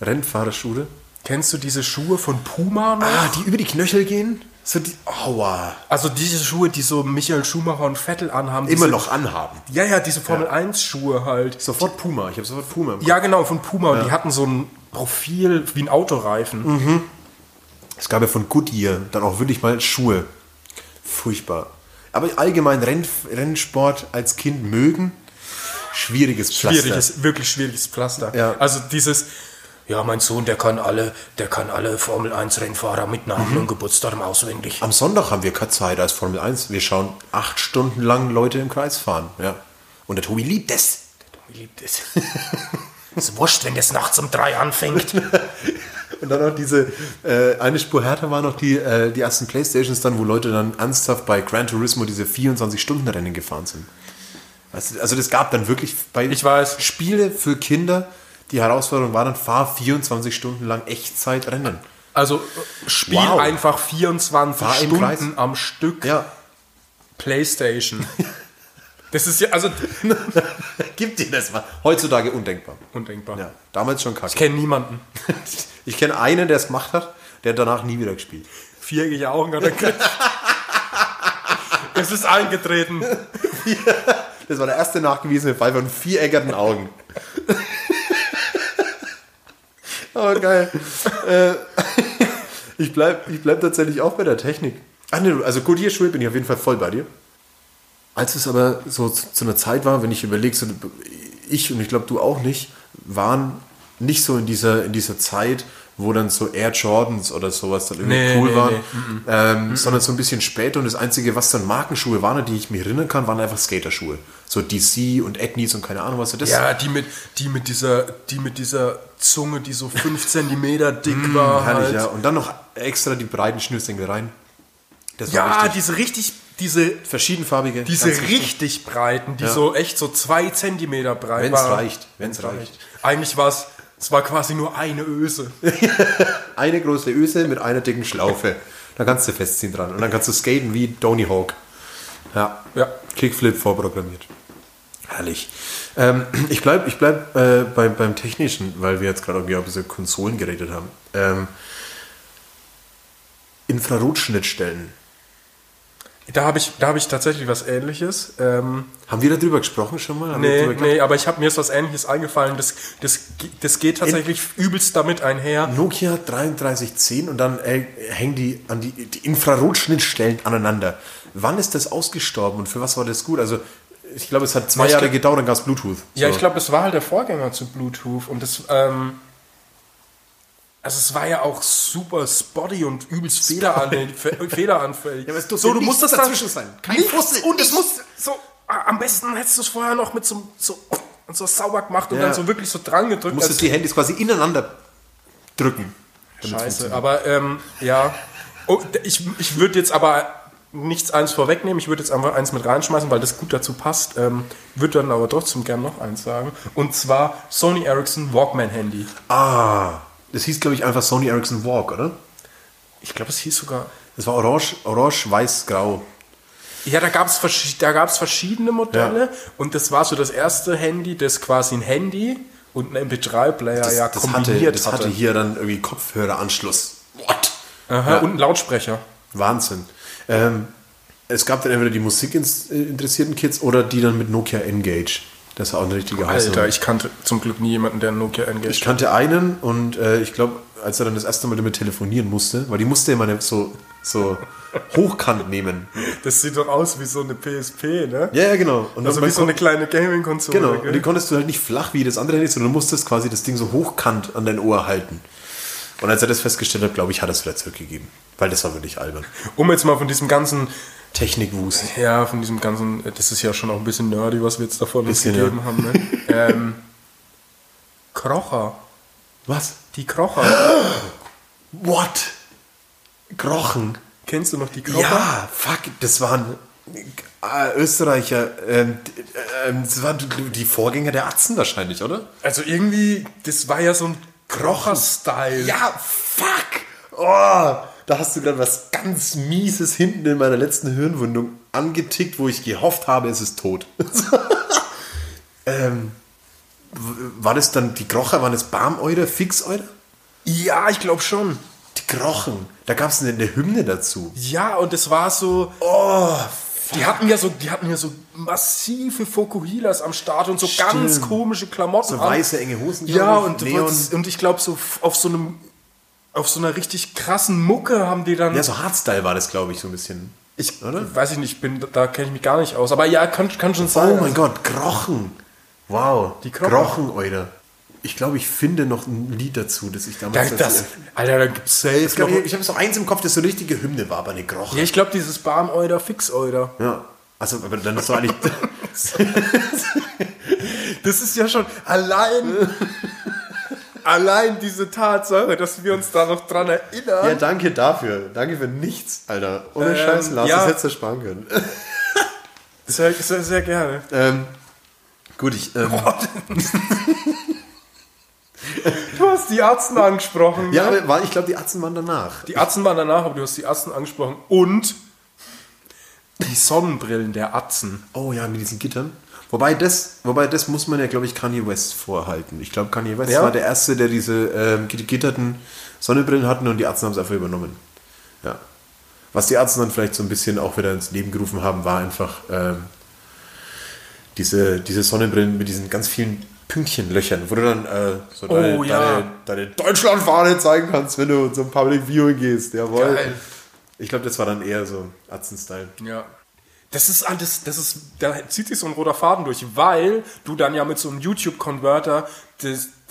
Rennfahrerschule. Kennst du diese Schuhe von Puma noch? Ah, die über die Knöchel gehen? So die. Aua. Also diese Schuhe, die so Michael Schumacher und Vettel anhaben. Immer noch anhaben. Ja, ja, diese Formel 1 Schuhe halt. Sofort Puma. Ich habe sofort Puma im Kopf. Ja, genau, von Puma. Und die hatten so ein Profil wie ein Autoreifen. Es gab ja von Goodyear dann auch wirklich mal Schuhe. Furchtbar. Aber allgemein Renn, Rennsport als Kind mögen. Schwieriges Pflaster. Schwieriges, wirklich schwieriges Pflaster. Ja. Also dieses, ja, mein Sohn, der kann alle, der kann alle Formel 1 Rennfahrer mit Namen und Geburtsdatum auswendig. Am Sonntag haben wir keine Zeit als Formel 1. Wir schauen acht Stunden lang Leute im Kreis fahren. Ja. Und der Tobi liebt es. Wie liebt es. ist wurscht, wenn das nachts um drei anfängt. Und dann noch diese, äh, eine Spur härter war noch die, äh, die ersten Playstations dann, wo Leute dann ernsthaft bei Gran Turismo diese 24-Stunden-Rennen gefahren sind. Du, also das gab dann wirklich bei Ich weiß. Spiele für Kinder. Die Herausforderung war dann, fahr 24 Stunden lang Echtzeitrennen. Also äh, spiel Wow. einfach 24 Fahr. Stunden am Stück Ja, Playstation. Das ist ja, also gibt dir das mal. Heutzutage undenkbar. undenkbar. Ja, damals schon Ich kacke. kenne niemanden. Ich kenne einen, der es gemacht hat, der hat danach nie wieder gespielt. Viereckige Augen hat er gekriegt. Es ist eingetreten. Das war der erste nachgewiesene Fall von viereckigen Augen. Aber geil. Äh, ich bleib, ich bleib tatsächlich auch bei der Technik. Ach nee, also Goodyear-Schuhe bin ich auf jeden Fall voll bei dir. Als es aber so zu, zu einer Zeit war, wenn ich überlege, so ich und ich glaube du auch nicht, waren nicht so in dieser, in dieser Zeit, wo dann so Air Jordans oder sowas dann irgendwie Nee, cool nee, waren, nee. Ähm, sondern so ein bisschen später und das Einzige, was dann Markenschuhe waren, an die ich mich erinnern kann, waren einfach Skaterschuhe. So DC und Etnies und keine Ahnung was. Das Ja, die mit, die mit dieser, die mit dieser Zunge, die so 5 cm dick war. herrlich, halt. ja. Und dann noch extra die breiten Schnürsenkel rein. Ja, richtig. diese richtig, diese, verschiedenfarbige. diese richtig breiten, die Ja. so echt so 2 cm breit Wenn's waren. reicht, wenn's reicht. Eigentlich war es, es war quasi nur eine Öse. Eine große Öse mit einer dicken Schlaufe. Da kannst du festziehen dran. Und dann kannst du skaten wie Tony Hawk. Ja. Ja. Kickflip vorprogrammiert. Herrlich. Ähm, ich bleib, ich bleib äh, beim, beim Technischen, weil wir jetzt gerade irgendwie diese Konsolen geredet haben. Ähm, Infrarotschnittstellen. Da habe ich, da habe ich tatsächlich was ähnliches. Ähm, Haben wir darüber gesprochen schon mal? Haben nee, nee, aber ich habe mir ist was ähnliches eingefallen. Das, das, das geht tatsächlich übelst damit einher. Nokia 3310 und dann äh, hängen die an die, die Infrarotschnittstellen aneinander. Wann ist das ausgestorben und für was war das gut? Also ich glaube, es hat zwei Ich Jahre gedauert, dann gab es Bluetooth. Ja, So. ich glaube, das war halt der Vorgänger zu Bluetooth und das, ähm, also es war ja auch super spotty und übelst fehleranfällig. fehleranfällig. Ja, aber so, du nichts musstest dazwischen sein. Kein Fussel, und es muss so, am besten hättest du es vorher noch mit so, so, so sauber gemacht und Ja. dann so wirklich so dran gedrückt. Du musstest als- die Handys quasi ineinander drücken. Scheiße, aber ähm, ja. Oh, ich ich würde jetzt aber nichts eins vorwegnehmen. Ich würde jetzt einfach eins mit reinschmeißen, weil das gut dazu passt. Ähm, würde dann aber trotzdem gern noch eins sagen. Und zwar Sony Ericsson Walkman Handy. Ah, das hieß, glaube ich, einfach Sony Ericsson Walk, oder? Ich glaube, es hieß sogar. Das war orange, orange, weiß, grau. Ja, da gab es da gab's verschiedene Modelle Ja. und das war so das erste Handy, das quasi ein Handy und ein MP3-Player Das, ja das, hatte, kombiniert das hatte hier dann irgendwie Kopfhöreranschluss. What? Aha, Ja. Und einen Lautsprecher. Wahnsinn. Ähm, es gab dann entweder die musikinteressierten Kids oder die dann mit Nokia Engage. Das war auch eine richtige Hausnummer. Alter, ich kannte zum Glück nie jemanden, der einen Nokia Engage Ich kannte einen und äh, ich glaube, als er dann das erste Mal damit telefonieren musste, weil die musste immer so, so hochkant nehmen. Das sieht doch aus wie so eine PSP, ne? Ja, ja, genau. Und Also wie so eine kleine Gaming-Konsole. Genau, gell? und die konntest du halt nicht flach wie das andere Handy, sondern du musstest quasi das Ding so hochkant an dein Ohr halten. Und als er das festgestellt hat, glaube ich, hat er es wieder zurückgegeben. Weil das war wirklich albern. Um jetzt mal von diesem ganzen, Technikwust. ja, von diesem ganzen, das ist ja schon auch ein bisschen nerdy, was wir jetzt davon uns Bisschen, gegeben haben, ne? ähm, Krocher. Was? Die Krocher. What? Krochen. Kennst du noch die Krocher? Ja, fuck, das waren äh, Österreicher. Ähm, d- ähm, das waren die Vorgänger der Atzen wahrscheinlich, oder? Also irgendwie, das war ja so ein Krocher-Style. Ja, fuck! Oh, da hast du gerade was ganz Mieses hinten in meiner letzten Hirnwundung angetickt, wo ich gehofft habe, es ist tot. ähm, war das dann die Krocher, waren das Barmäuder, Fixeuder? Ja, ich glaube schon. Die Krochen. Da gab es eine, eine Hymne dazu. Ja, und es war so. Oh, Die hatten ja so, die hatten ja so massive Fokuhilas am Start und so ganz Stimmt. komische Klamotten. so an. weiße, enge Hosen. Ja, und, Neon. und ich glaube, so auf so einem, auf so einer richtig krassen Mucke haben die dann. Ja, so Hardstyle war das, glaube ich, so ein bisschen. ich oder? weiß ich nicht, bin, da kenne ich mich gar nicht aus. Aber ja, kann, kann schon sein. Oh mein Gott, Krochen. Wow. Die Krochen. Krochen, Alter. Ich glaube, ich finde noch ein Lied dazu, das ich Da, damals... das, Alter, da gibt's safe Ich, glaub, noch. ich, ich habe so eins im Kopf, das so eine richtige Hymne war, aber eine Kroche. Ja, ich glaube, dieses Barmäuder, Fixeuder. Ja. Also, aber dann ist doch eigentlich... Das ist ja schon allein. allein diese Tatsache, dass wir uns da noch dran erinnern. ja, danke dafür. Danke für nichts, Alter. Ohne Ähm, Scheiß, Lars, ja. das hättest du sparen können. Sehr, sehr, sehr gerne. ähm, Gut, ich, ähm, Du hast die Arzten angesprochen. ja, ne? war, ich glaube, die Atzen waren danach. Die Atzen waren danach, aber du hast die Atzen angesprochen. Und die Sonnenbrillen der Atzen. Oh ja, mit diesen Gittern. Wobei das, wobei das muss man ja, glaube ich, Kanye West vorhalten. Ich glaube, Kanye West Ja? war der Erste, der diese ähm, gitterten Sonnenbrillen hatten und die Atzen haben es einfach übernommen. Ja. Was die Atzen dann vielleicht so ein bisschen auch wieder ins Leben gerufen haben, war einfach ähm, diese, diese Sonnenbrillen mit diesen ganz vielen Pünktchenlöchern, wo du dann äh, so deine, Oh, ja. deine, deine Deutschlandfahne zeigen kannst, wenn du zum Public Viewing gehst. Jawohl. Geil. Ich glaube, das war dann eher so Atzen-Style. Ja. Das ist alles, das ist, da zieht sich so ein roter Faden durch, weil du dann ja mit so einem YouTube-Converter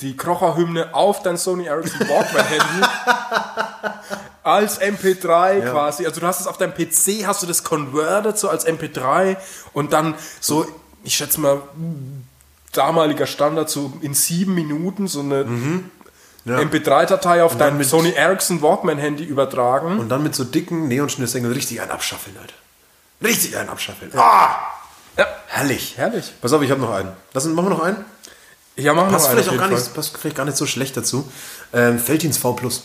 die Krocher-Hymne auf dein Sony Ericsson Walkman-Handy als MP3 Ja. quasi, also du hast es auf deinem PC, hast du das converted so als MP3 und dann so, ich schätze mal, damaliger Standard so in sieben Minuten so eine Ja. MP3-Datei auf dein Sony Ericsson Walkman-Handy übertragen. Und dann mit so dicken Neonschnürsengeln richtig einen abschaffeln, Alter. Richtig einen abschaffeln. Ah! Ja. Herrlich. Herrlich. Pass auf, ich habe noch einen. Lass uns, machen wir noch einen? Ja, machen Passt wir vielleicht, einen auch auf gar nicht, passt vielleicht gar nicht so schlecht dazu. Ähm, Feldins V Plus.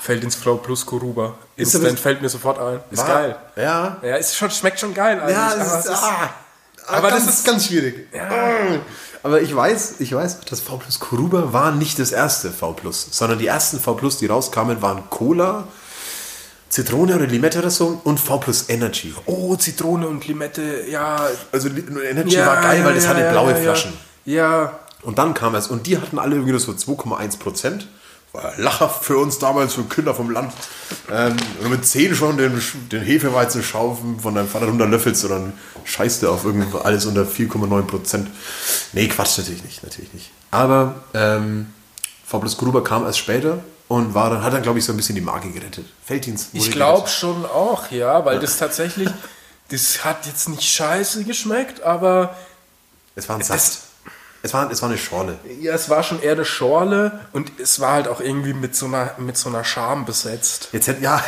Fällt ins Flow plus Kuruba. Ist Instant fällt mir sofort ein. Ist War- geil. Ja. Ja, ist schon, schmeckt schon geil eigentlich. Ja, aber es ist, ah, aber ganz, das ist- ganz schwierig. Ah. Aber ich weiß, ich weiß, das V Plus Kuruba war nicht das erste V Plus, sondern die ersten V Plus, die rauskamen, waren Cola, Zitrone oder Limette oder so und V Plus Energy. oh, Zitrone und Limette, ja. Also Energy war geil, weil das hatte blaue ja, Flaschen. Ja. Und dann kam es, und die hatten alle irgendwie so 2,1 Prozent. War lachhaft für uns damals, für Kinder vom Land. Ähm, wenn du mit 10 schon den, den Hefeweizenschaufen von deinem Vater runterlöffelst, und dann scheißt du auf irgendwo alles unter 4,9 Prozent. Nee, Quatsch, natürlich nicht, natürlich nicht. Aber ähm, V plus Gruber kam erst später und war dann, hat dann, glaube ich, so ein bisschen die Marke gerettet. Felddienst. Ich glaube schon auch, ja, weil das tatsächlich, das hat jetzt nicht scheiße geschmeckt, aber Es war ein Saft. Es war, es war eine Schorle. ja, es war schon eher eine Schorle und es war halt auch irgendwie mit so einer, mit so einer Scham besetzt. Jetzt hätte, ja.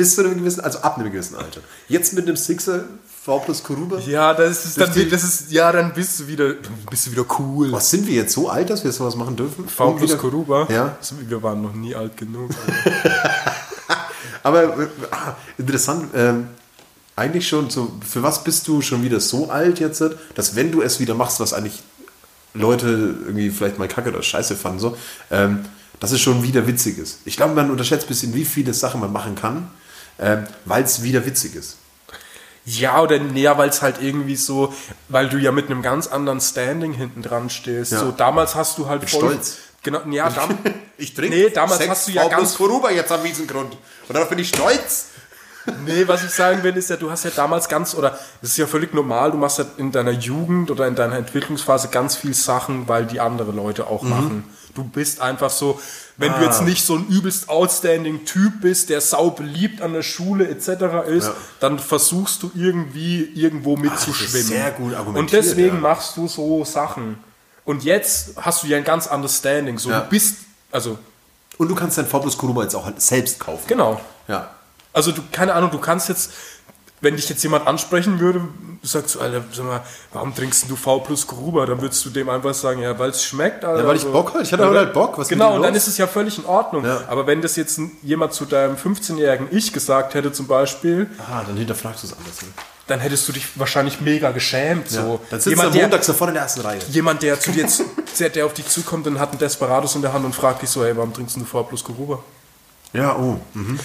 Bis zu einem gewissen, also ab einem gewissen Alter. Jetzt mit einem Sixer, V plus Kuruba. Ja, das ist dann, das ist, ja, dann bist du wieder, bist du wieder cool. Was sind wir jetzt so alt, dass wir sowas machen dürfen? V plus Kuruba. Ja. Also, Wir waren noch nie alt genug. Aber äh, ah, interessant, ähm, eigentlich schon so, für was bist du schon wieder so alt jetzt, dass wenn du es wieder machst, was eigentlich Leute irgendwie vielleicht mal kacke oder scheiße fanden, so, ähm, dass es schon wieder witzig ist. Ich glaube, man unterschätzt ein bisschen, wie viele Sachen man machen kann, ähm, weil es wieder witzig ist. Ja, oder näher, weil es halt irgendwie so, weil du ja mit einem ganz anderen Standing hinten dran stehst. Ja. So, damals hast du halt voll. stolz. Genau, ja, dam Ich trinke Nee, damals hast du ja ganz. Kuruba jetzt am Wiesengrund. Und darauf bin ich stolz. Nee, was ich sagen will, ist ja, du hast ja damals ganz, oder es ist ja völlig normal, du machst ja in deiner Jugend oder in deiner Entwicklungsphase ganz viel Sachen, weil die andere Leute auch machen. Du bist einfach so, wenn du jetzt nicht so ein übelst outstanding Typ bist, der sau beliebt an der Schule etc. ist, Ja. dann versuchst du irgendwie irgendwo mitzuschwimmen. sehr gut Und argumentiert, deswegen ja. machst du so Sachen. Und jetzt hast du ja ein ganz anderes Standing. So, Ja. du bist, also, Und du kannst dein V plus Kuruba jetzt auch halt selbst kaufen. genau. Ja. Also du, keine Ahnung, du kannst jetzt, wenn dich jetzt jemand ansprechen würde, sagst du, Alter, sag mal, warum trinkst du V plus Gruber? Dann würdest du dem einfach sagen, ja, weil es schmeckt. Alter. Ja, weil ich Bock hatte. Ich hatte halt Bock. Was genau, und dann ist es ja völlig in Ordnung. Ja. Aber wenn das jetzt jemand zu deinem 15-jährigen Ich gesagt hätte zum Beispiel, Ah, dann hinterfragst du es anders. Ne? dann hättest du dich wahrscheinlich mega geschämt. So. Dann sitzt jemand, am der, Montag so vorne in der ersten Reihe. jemand, der zu dir, der, der auf dich zukommt und hat einen Desperados in der Hand und fragt dich so, hey, warum trinkst du V plus Gruber? Ja, oh.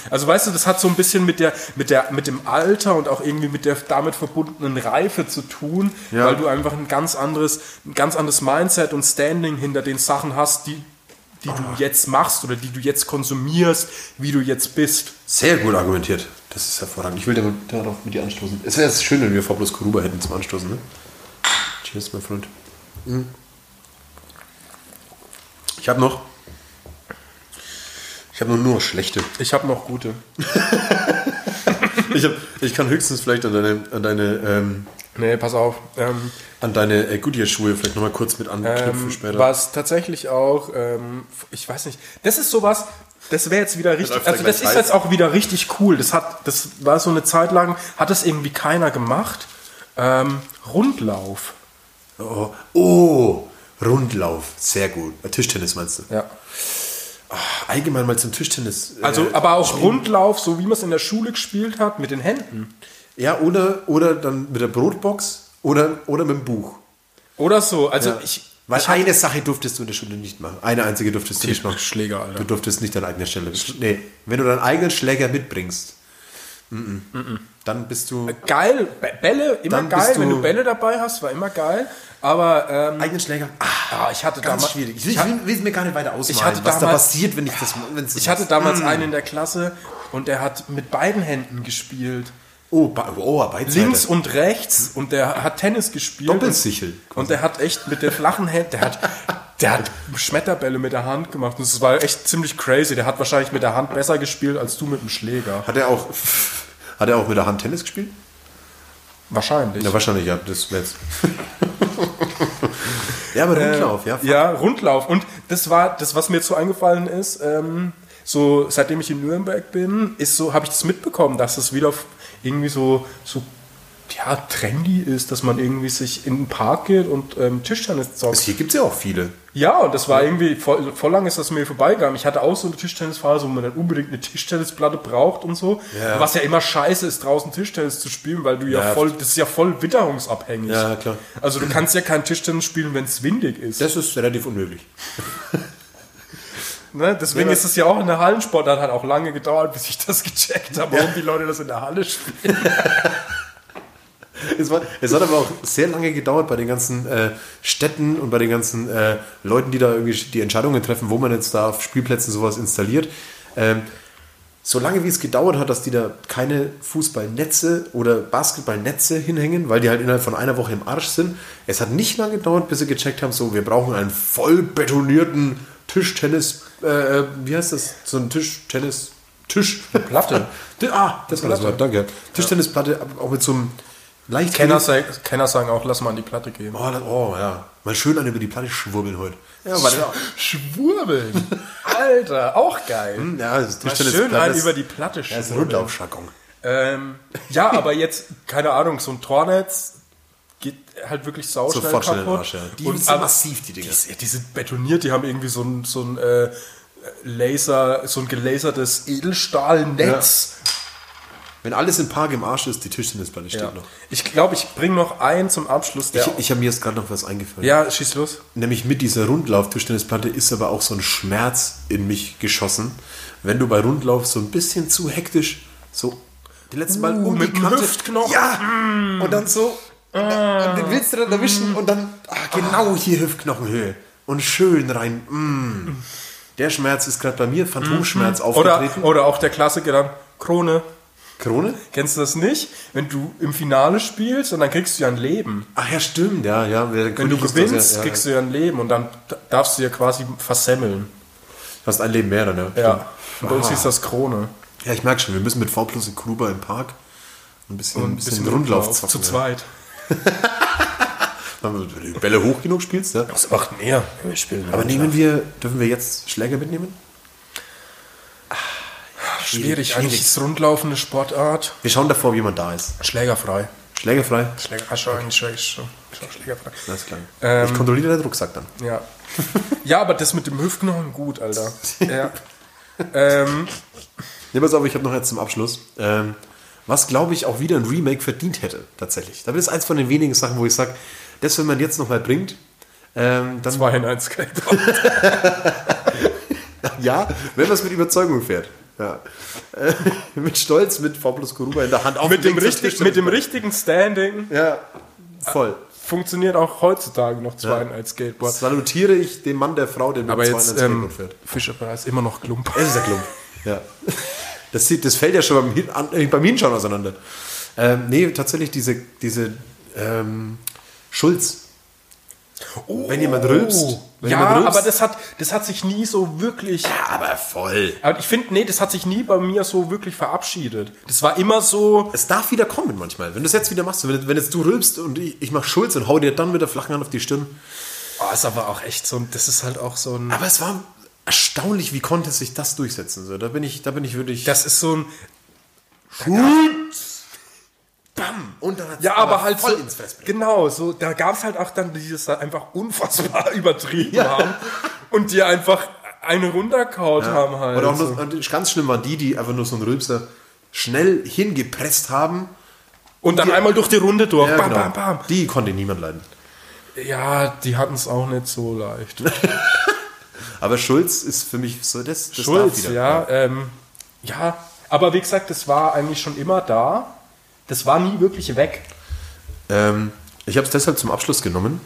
Also weißt du, das hat so ein bisschen mit der, mit der, mit dem Alter und auch irgendwie mit der damit verbundenen Reife zu tun, Ja. weil du einfach ein ganz anderes, ein ganz anderes Mindset und Standing hinter den Sachen hast, die, die du jetzt machst oder die du jetzt konsumierst, wie du jetzt bist. Sehr gut argumentiert. Das ist hervorragend. Ich will damit- darauf mit dir anstoßen. Es wäre schön, wenn wir V plus Kuruba hätten zum Anstoßen. Ne? Cheers, mein Freund. Mhm. Ich habe noch. Ich habe nur, nur schlechte. Ich habe noch gute. Ich, hab, ich kann höchstens vielleicht an deine, an deine, ähm, Nee, pass auf. Ähm, an deine äh, Goodyear-Schuhe vielleicht nochmal kurz mit anknüpfen ähm, später. was tatsächlich auch, ähm, ich weiß nicht, das ist sowas, das wäre jetzt wieder richtig, also das ist heiß. jetzt auch wieder richtig cool. Das hat, das war so eine Zeit lang, hat das irgendwie keiner gemacht. Ähm, Rundlauf. Oh, oh, Rundlauf, sehr gut. Tischtennis meinst du? Ja. Allgemein mal zum Tischtennis. Also, äh, aber auch Rundlauf, so wie man es in der Schule gespielt hat, mit den Händen. Ja, oder, oder dann mit der Brotbox oder, oder mit dem Buch. Oder so. Also Ja. ich. Weil ich eine Sache durftest du in der Schule nicht machen. Eine einzige durftest du nicht machen. Schläger, Alter. Du durftest nicht deine eigene Stelle. Nee, wenn du deinen eigenen Schläger mitbringst, mm -mm. dann bist du. Geil, Bä- Bälle, immer geil, wenn du- du Bälle dabei hast, war immer geil. Aber ähm, eigenen Schläger. Ah, ja, ich hatte damals, schwierig. Ich Ich, will, will es mir gar nicht weiter ausmalen, hatte was da damals- passiert, wenn ich das. wenn's ich hatte damals einen in der Klasse und der hat mit beiden Händen gespielt. Oh, oh Beizeiter. Links und rechts und der hat Tennis gespielt. Doppelsichel, Und, und der hat echt mit den flachen Händen, der hat, der hat Schmetterbälle mit der Hand gemacht. Und das war echt ziemlich crazy. Der hat wahrscheinlich mit der Hand besser gespielt als du mit dem Schläger. Hat er auch. Hat er auch mit der Hand Tennis gespielt? Wahrscheinlich. Ja, wahrscheinlich, ja. Das jetzt. ja, aber Rundlauf, ja. Äh, Ja, Rundlauf. Und das war das, was mir jetzt so eingefallen ist. Ähm, so seitdem ich in Nürnberg bin, ist so, habe ich das mitbekommen, dass es wieder f- irgendwie so so ja trendy ist, dass man irgendwie sich in den Park geht und ähm, Tischtennis zockt. Hier gibt es ja auch viele. Ja, und das war irgendwie, voll, voll lang ist das mir vorbeigegangen. Ich hatte auch so eine Tischtennisphase, wo man dann unbedingt eine Tischtennisplatte braucht und so. Ja. Was ja immer scheiße ist, draußen Tischtennis zu spielen, weil du ja, Ja. voll, das ist ja voll witterungsabhängig. Ja, klar. Also du kannst ja kein Tischtennis spielen, wenn es windig ist. Das ist relativ unmöglich. Ne? Deswegen Ja, ist es ja auch in der Hallensportart hat auch lange gedauert, bis ich das gecheckt habe, warum die Leute das in der Halle spielen. Es, war, es hat aber auch sehr lange gedauert bei den ganzen äh, Städten und bei den ganzen äh, Leuten, die da irgendwie die Entscheidungen treffen, wo man jetzt da auf Spielplätzen sowas installiert. Ähm, so lange wie es gedauert hat, dass die da keine Fußballnetze oder Basketballnetze hinhängen, weil die halt innerhalb von einer Woche im Arsch sind. Es hat nicht lange gedauert, bis sie gecheckt haben, so wir brauchen einen voll betonierten Tischtennis, äh, wie heißt das? So ein Tischtennis, Tisch. Platte. ah, das war das. Wort, danke. Tischtennisplatte, auch mit so einem leicht Kenner, sagen, Kenner sagen auch, lass mal an die Platte gehen. Oh, das, oh ja. Mal schön an über die Platte schwurbeln heute. Ja, warte. Schwurbeln. Alter, auch geil. Ja, das Mal Tischtennis- schön ist- über die Platte Das ist schwurbeln. Ähm, ja, aber jetzt, keine Ahnung, so ein Tornetz geht halt wirklich sauschnell Sofort schnell kaputt. Arsch, ja. Die Und sind aber- massiv, die Dinger. Die, sind- die sind betoniert, die haben irgendwie so ein, so ein äh, Laser, so ein gelasertes Edelstahlnetz. Wenn alles im Park im Arsch ist, die Tischtennisplatte steht Ja. noch. Ich glaube, ich bringe noch einen zum Abschluss. Ich, ich habe mir jetzt gerade noch was eingefallen. ja, schieß los. Nämlich mit dieser Rundlauf-Tischtennisplatte ist aber auch so ein Schmerz in mich geschossen, wenn du bei Rundlauf so ein bisschen zu hektisch so die letzten Mal um mit die Kante, Hüftknochen. ja, und dann so und, dann, und den willst du dann erwischen und dann ah, genau hier Hüftknochenhöhe und schön rein. Mm. Der Schmerz ist gerade bei mir Phantomschmerz Oder, aufgetreten. oder auch der Klassiker dann, Krone. Krone? Kennst du das nicht? Wenn du im Finale spielst und dann kriegst du ja ein Leben. Ach ja, stimmt, ja, ja. Wenn du gewinnst, kriegst du ja ein Leben und dann darfst du ja quasi versemmeln. Hast ein Leben mehr dann, ja. Ja. Und bei uns hieß das Krone. Ja, ich merke schon, wir müssen mit V plus in Gruber im Park ein bisschen, Und ein bisschen, Rundlauf zocken. Zu ja. zweit. Wenn du die Bälle hoch genug spielst, ja. Was macht mehr? Wir spielen Aber nehmen wir, dürfen wir jetzt Schläger mitnehmen? Schwierig. Eigentlich ist Rundlaufen eine Sportart. Wir schauen davor, ob jemand da ist. Schlägerfrei. Schlägerfrei? Schläger, ah, schon, eigentlich schon, schon, schon schlägerfrei. Alles klar. Ähm, ich kontrolliere deinen Rucksack dann. Ja. ja, aber das mit dem Hüftknochen gut, Alter. Ja. ähm, Ne, pass auf, ich habe noch jetzt zum Abschluss. Ähm, was, glaube ich, auch wieder ein Remake verdient hätte, tatsächlich. Da ist eins von den wenigen Sachen, wo ich sage, das, wenn man jetzt nochmal bringt, ähm, dann zwei in 1 Skateboard. Ja, wenn man es mit Überzeugung fährt. Ja. Äh, mit Stolz, mit V plus Kuruba in der Hand. Auf mit, dem richtig, mit dem richtigen Standing Ja, voll. funktioniert auch heutzutage noch zwei in 1 Skateboard. Salutiere ich dem Mann der Frau, der mit Aber jetzt, in ein ähm, Skateboard fährt. Fischerpreis immer noch Klump. Es ist der Klump. Ja. Das, sieht, das fällt ja schon beim, an- äh, beim Hinschauen auseinander. Ähm, nee, tatsächlich diese, diese ähm, Schulz. Wenn jemand rülpst. Wenn ja, jemand rülpst, aber das hat, das hat sich nie so wirklich. aber voll. Aber ich finde, nee, das hat sich nie bei mir so wirklich verabschiedet. Das war immer so. Es darf wieder kommen manchmal. Wenn du es jetzt wieder machst, wenn, wenn jetzt du rülpst und ich, ich mach Schulz und hau dir dann mit der flachen Hand auf die Stirn. Oh, ist aber auch echt so ein. Das ist halt auch so ein. Aber es war erstaunlich, wie konnte sich das durchsetzen. So, da bin ich, da bin ich wirklich. Das ist so ein. Schulz! Und dann hat's Ja, aber, halt voll so, ins Fressbrett. genau, so, da gab es halt auch dann, die das da einfach unfassbar übertrieben haben und die einfach eine runterkaut haben halt. Oder auch so. nur, ganz schlimm waren die, die einfach nur so einen Rülpser schnell hingepresst haben. und dann die- einmal durch die Runde durch. Ja, bam, genau. bam, bam. Die konnte niemand leiden. Ja, die hatten es auch nicht so leicht. Aber Schulz ist für mich so das, das Schulz, ja, ähm, ja. Aber wie gesagt, das war eigentlich schon immer da. Das war nie wirklich weg. Ähm, ich habe es deshalb zum Abschluss genommen,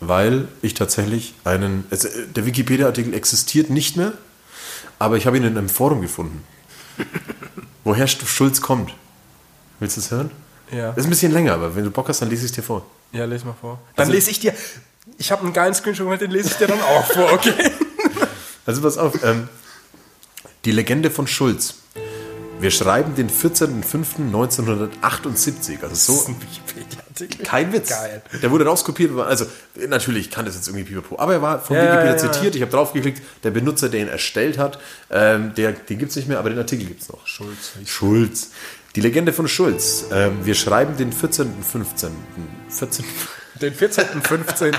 weil ich tatsächlich einen. Also äh, der Wikipedia-Artikel existiert nicht mehr, aber ich habe ihn in einem Forum gefunden. Woher Schulz kommt. Willst du es hören? Ja. Das ist ein bisschen länger, aber wenn du Bock hast, dann lese ich es dir vor. Ja, lese mal vor. Dann Also- lese ich dir. Ich habe einen geilen Screenshot gemacht, den lese ich dir dann auch vor, okay? Also pass auf, ähm, die Legende von Schulz. Wir schreiben den 14.05.1978, also so ein Wikipedia-Artikel. Kein Witz. Geil. Der wurde rauskopiert. Also, natürlich kann das jetzt irgendwie pipapo. Aber er war von Ja, Wikipedia ja, ja. zitiert. Ich habe draufgeklickt. Der Benutzer, der ihn erstellt hat, ähm, der, den gibt es nicht mehr, aber den Artikel gibt es noch. Schulz. Schulz. Die Legende von Schulz. Ähm, wir schreiben den 14.15. 14. Den 14.15.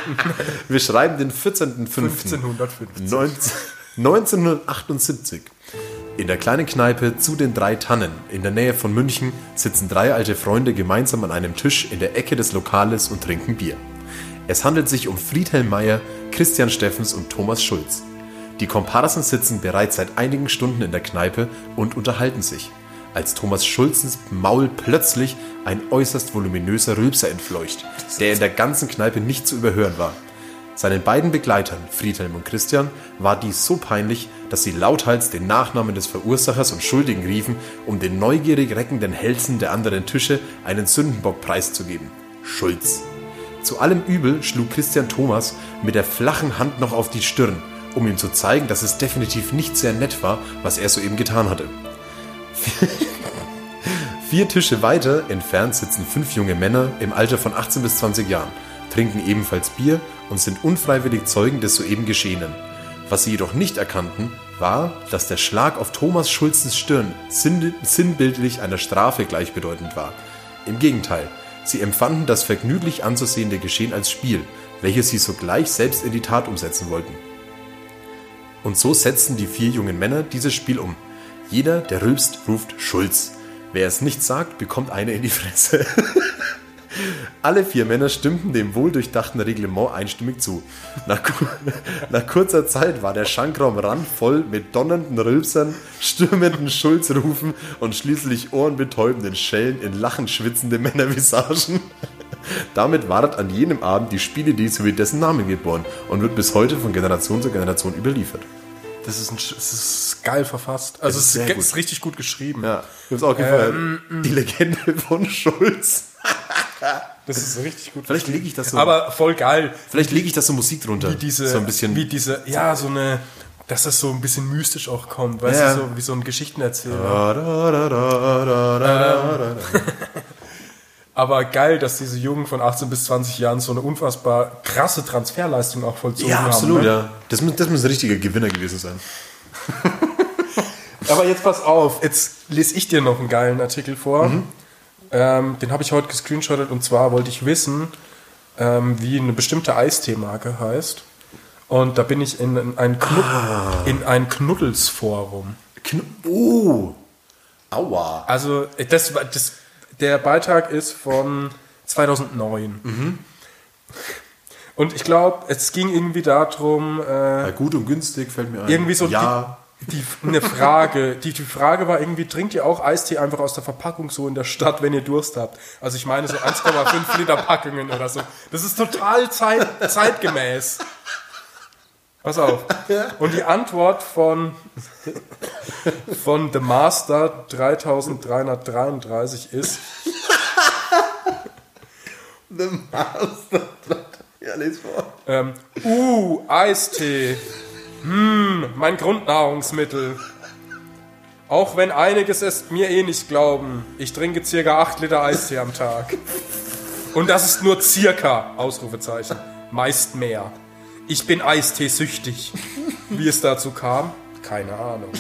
Wir schreiben den 14.05. 1550. 19 1978. In der kleinen Kneipe zu den drei Tannen in der Nähe von München sitzen drei alte Freunde gemeinsam an einem Tisch in der Ecke des Lokales und trinken Bier. Es handelt sich um Friedhelm Meyer, Christian Steffens und Thomas Schulz. Die Komparsen sitzen bereits seit einigen Stunden in der Kneipe und unterhalten sich, als Thomas Schulzens Maul plötzlich ein äußerst voluminöser Rülpser entfleucht, der in der ganzen Kneipe nicht zu überhören war. Seinen beiden Begleitern, Friedhelm und Christian, war dies so peinlich, dass sie lauthals den Nachnamen des Verursachers und Schuldigen riefen, um den neugierig reckenden Hälsen der anderen Tische einen Sündenbock preiszugeben. Schulz. Zu allem Übel schlug Christian Thomas mit der flachen Hand noch auf die Stirn, um ihm zu zeigen, dass es definitiv nicht sehr nett war, was er soeben getan hatte. Vier Tische weiter entfernt sitzen fünf junge Männer im Alter von 18 bis 20 Jahren, trinken ebenfalls Bier und sind unfreiwillig Zeugen des soeben Geschehenen. Was sie jedoch nicht erkannten, war, dass der Schlag auf Thomas Schulzens Stirn sinn- sinnbildlich einer Strafe gleichbedeutend war. Im Gegenteil, sie empfanden das vergnüglich anzusehende Geschehen als Spiel, welches sie sogleich selbst in die Tat umsetzen wollten. Und so setzten die vier jungen Männer dieses Spiel um. Jeder, der rülpst, ruft Schulz. Wer es nicht sagt, bekommt eine in die Fresse. Alle vier Männer stimmten dem wohldurchdachten Reglement einstimmig zu. Nach, ku- nach kurzer Zeit war der Schankraum randvoll mit donnernden Rülpsern, stürmenden Schulzrufen und schließlich ohrenbetäubenden Schellen in Lachen schwitzende Männervisagen. Damit ward an jenem Abend die Spielidee sowie dessen Namen geboren und wird bis heute von Generation zu Generation überliefert. Das ist, ein, das ist geil verfasst. Also es ist, ist richtig gut geschrieben. Ja, mir hat's auch gefallen. Die Legende von Schulz. Das ist richtig gut. Vielleicht lege ich das so. Aber voll geil. vielleicht lege ich das so Musik drunter. Wie diese, so ein bisschen. wie diese, ja, so eine, dass das so ein bisschen mystisch auch kommt, weißt Ja. du, so, wie so ein Geschichtenerzähler. Aber geil, dass diese Jungen von 18 bis 20 Jahren so eine unfassbar krasse Transferleistung auch vollzogen Ja, haben. absolut, ne? ja. Das, muss- das muss ein richtiger Gewinner gewesen sein. Aber jetzt pass auf, jetzt lese ich dir noch einen geilen Artikel vor. Mhm. Ähm, den habe ich heute gescreenshottet und zwar wollte ich wissen, ähm, wie eine bestimmte Eisteemarke heißt. Und da bin ich in ein, Knud Ah. in ein Knuddelsforum. Kn oh! Aua! Also das, das, der Beitrag ist von 2009. Mhm. Und ich glaube, es ging irgendwie darum, äh, Ja, gut und günstig fällt mir ein. irgendwie so Ja. Die, eine Frage. Die, die Frage war irgendwie, trinkt ihr auch Eistee einfach aus der Verpackung so in der Stadt, wenn ihr Durst habt? Also ich meine so 1,5 Liter Packungen oder so. Das ist total zeit, zeitgemäß. Pass auf. Und die Antwort von, von The Master 3333 ist, Ja, les vor. ähm, uh, Eistee. Hm, mein Grundnahrungsmittel. Auch wenn einiges es mir eh nicht glauben. Ich trinke circa 8 Liter Eistee am Tag. Und das ist nur circa, Ausrufezeichen. Meist mehr. Ich bin Eistee süchtig. Wie es dazu kam? Keine Ahnung.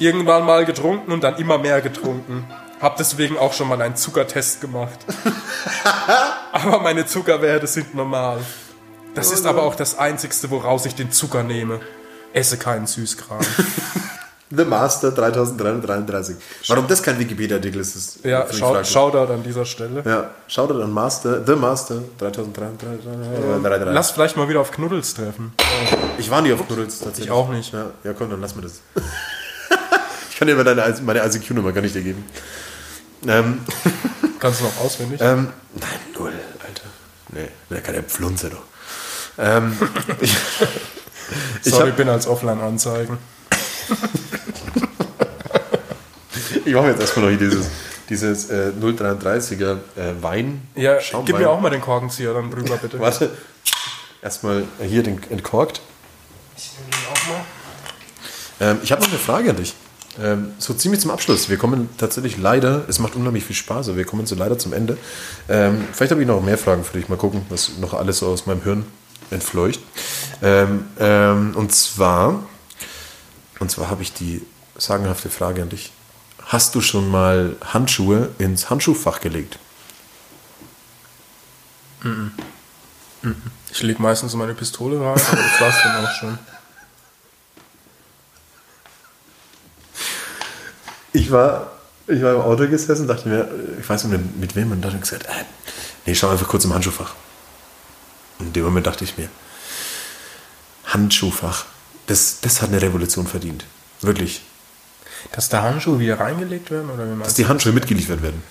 irgendwann mal getrunken und dann immer mehr getrunken. Hab deswegen auch schon mal einen Zuckertest gemacht. aber meine Zuckerwerte sind normal. Das ist aber auch das Einzigste, woraus ich den Zucker nehme. Esse keinen Süßkram. The Master 3333. Warum das kein Wikipedia-Artikel ist, ist Ja, schau. Shoutout an dieser Stelle. Ja, Shoutout an Master, The Master 3333. Lass vielleicht mal wieder auf Knuddels treffen. Ich war nie auf Knuddels tatsächlich. Ich auch nicht. Ja, ja komm, dann lass mir das. ich kann dir mal deine, meine ICQ-Nummer gar nicht dir geben. Ähm, Kannst du noch auswendig? ähm, nein, null, Alter. Nee, bin ja keine Pflunze, doch. Ähm, ich Sorry, hab- ich bin als Offline-Anzeigen. ich mache jetzt erstmal noch hier dieses, dieses äh, 033er äh, Wein. Ja, Schaumwein. gib mir auch mal den Korkenzieher dann rüber, bitte. Warte. Erstmal hier den entkorkt. Ich nehme den auch mal. Ähm, ich habe noch eine Frage an dich. Ähm, so ziemlich zum Abschluss. Wir kommen tatsächlich leider, es macht unheimlich viel Spaß, aber wir kommen so leider zum Ende. Ähm, vielleicht habe ich noch mehr Fragen für dich. Mal gucken, was noch alles so aus meinem Hirn entfleucht. Ähm, ähm, und zwar, und zwar habe ich die sagenhafte Frage an dich. Hast du schon mal Handschuhe ins Handschuhfach gelegt? Ich lege meistens meine Pistole rein, aber das war's dann auch schon. Ich war, ich war im Auto gesessen, dachte mir, ich weiß nicht mit, mit wem, und dachte gesagt, äh, nee, schau einfach kurz im Handschuhfach. In dem Moment dachte ich mir, Handschuhfach, das, das hat eine Revolution verdient. Wirklich. Dass da Handschuhe wieder reingelegt werden? Oder wie Dass die Handschuhe mitgeliefert werden.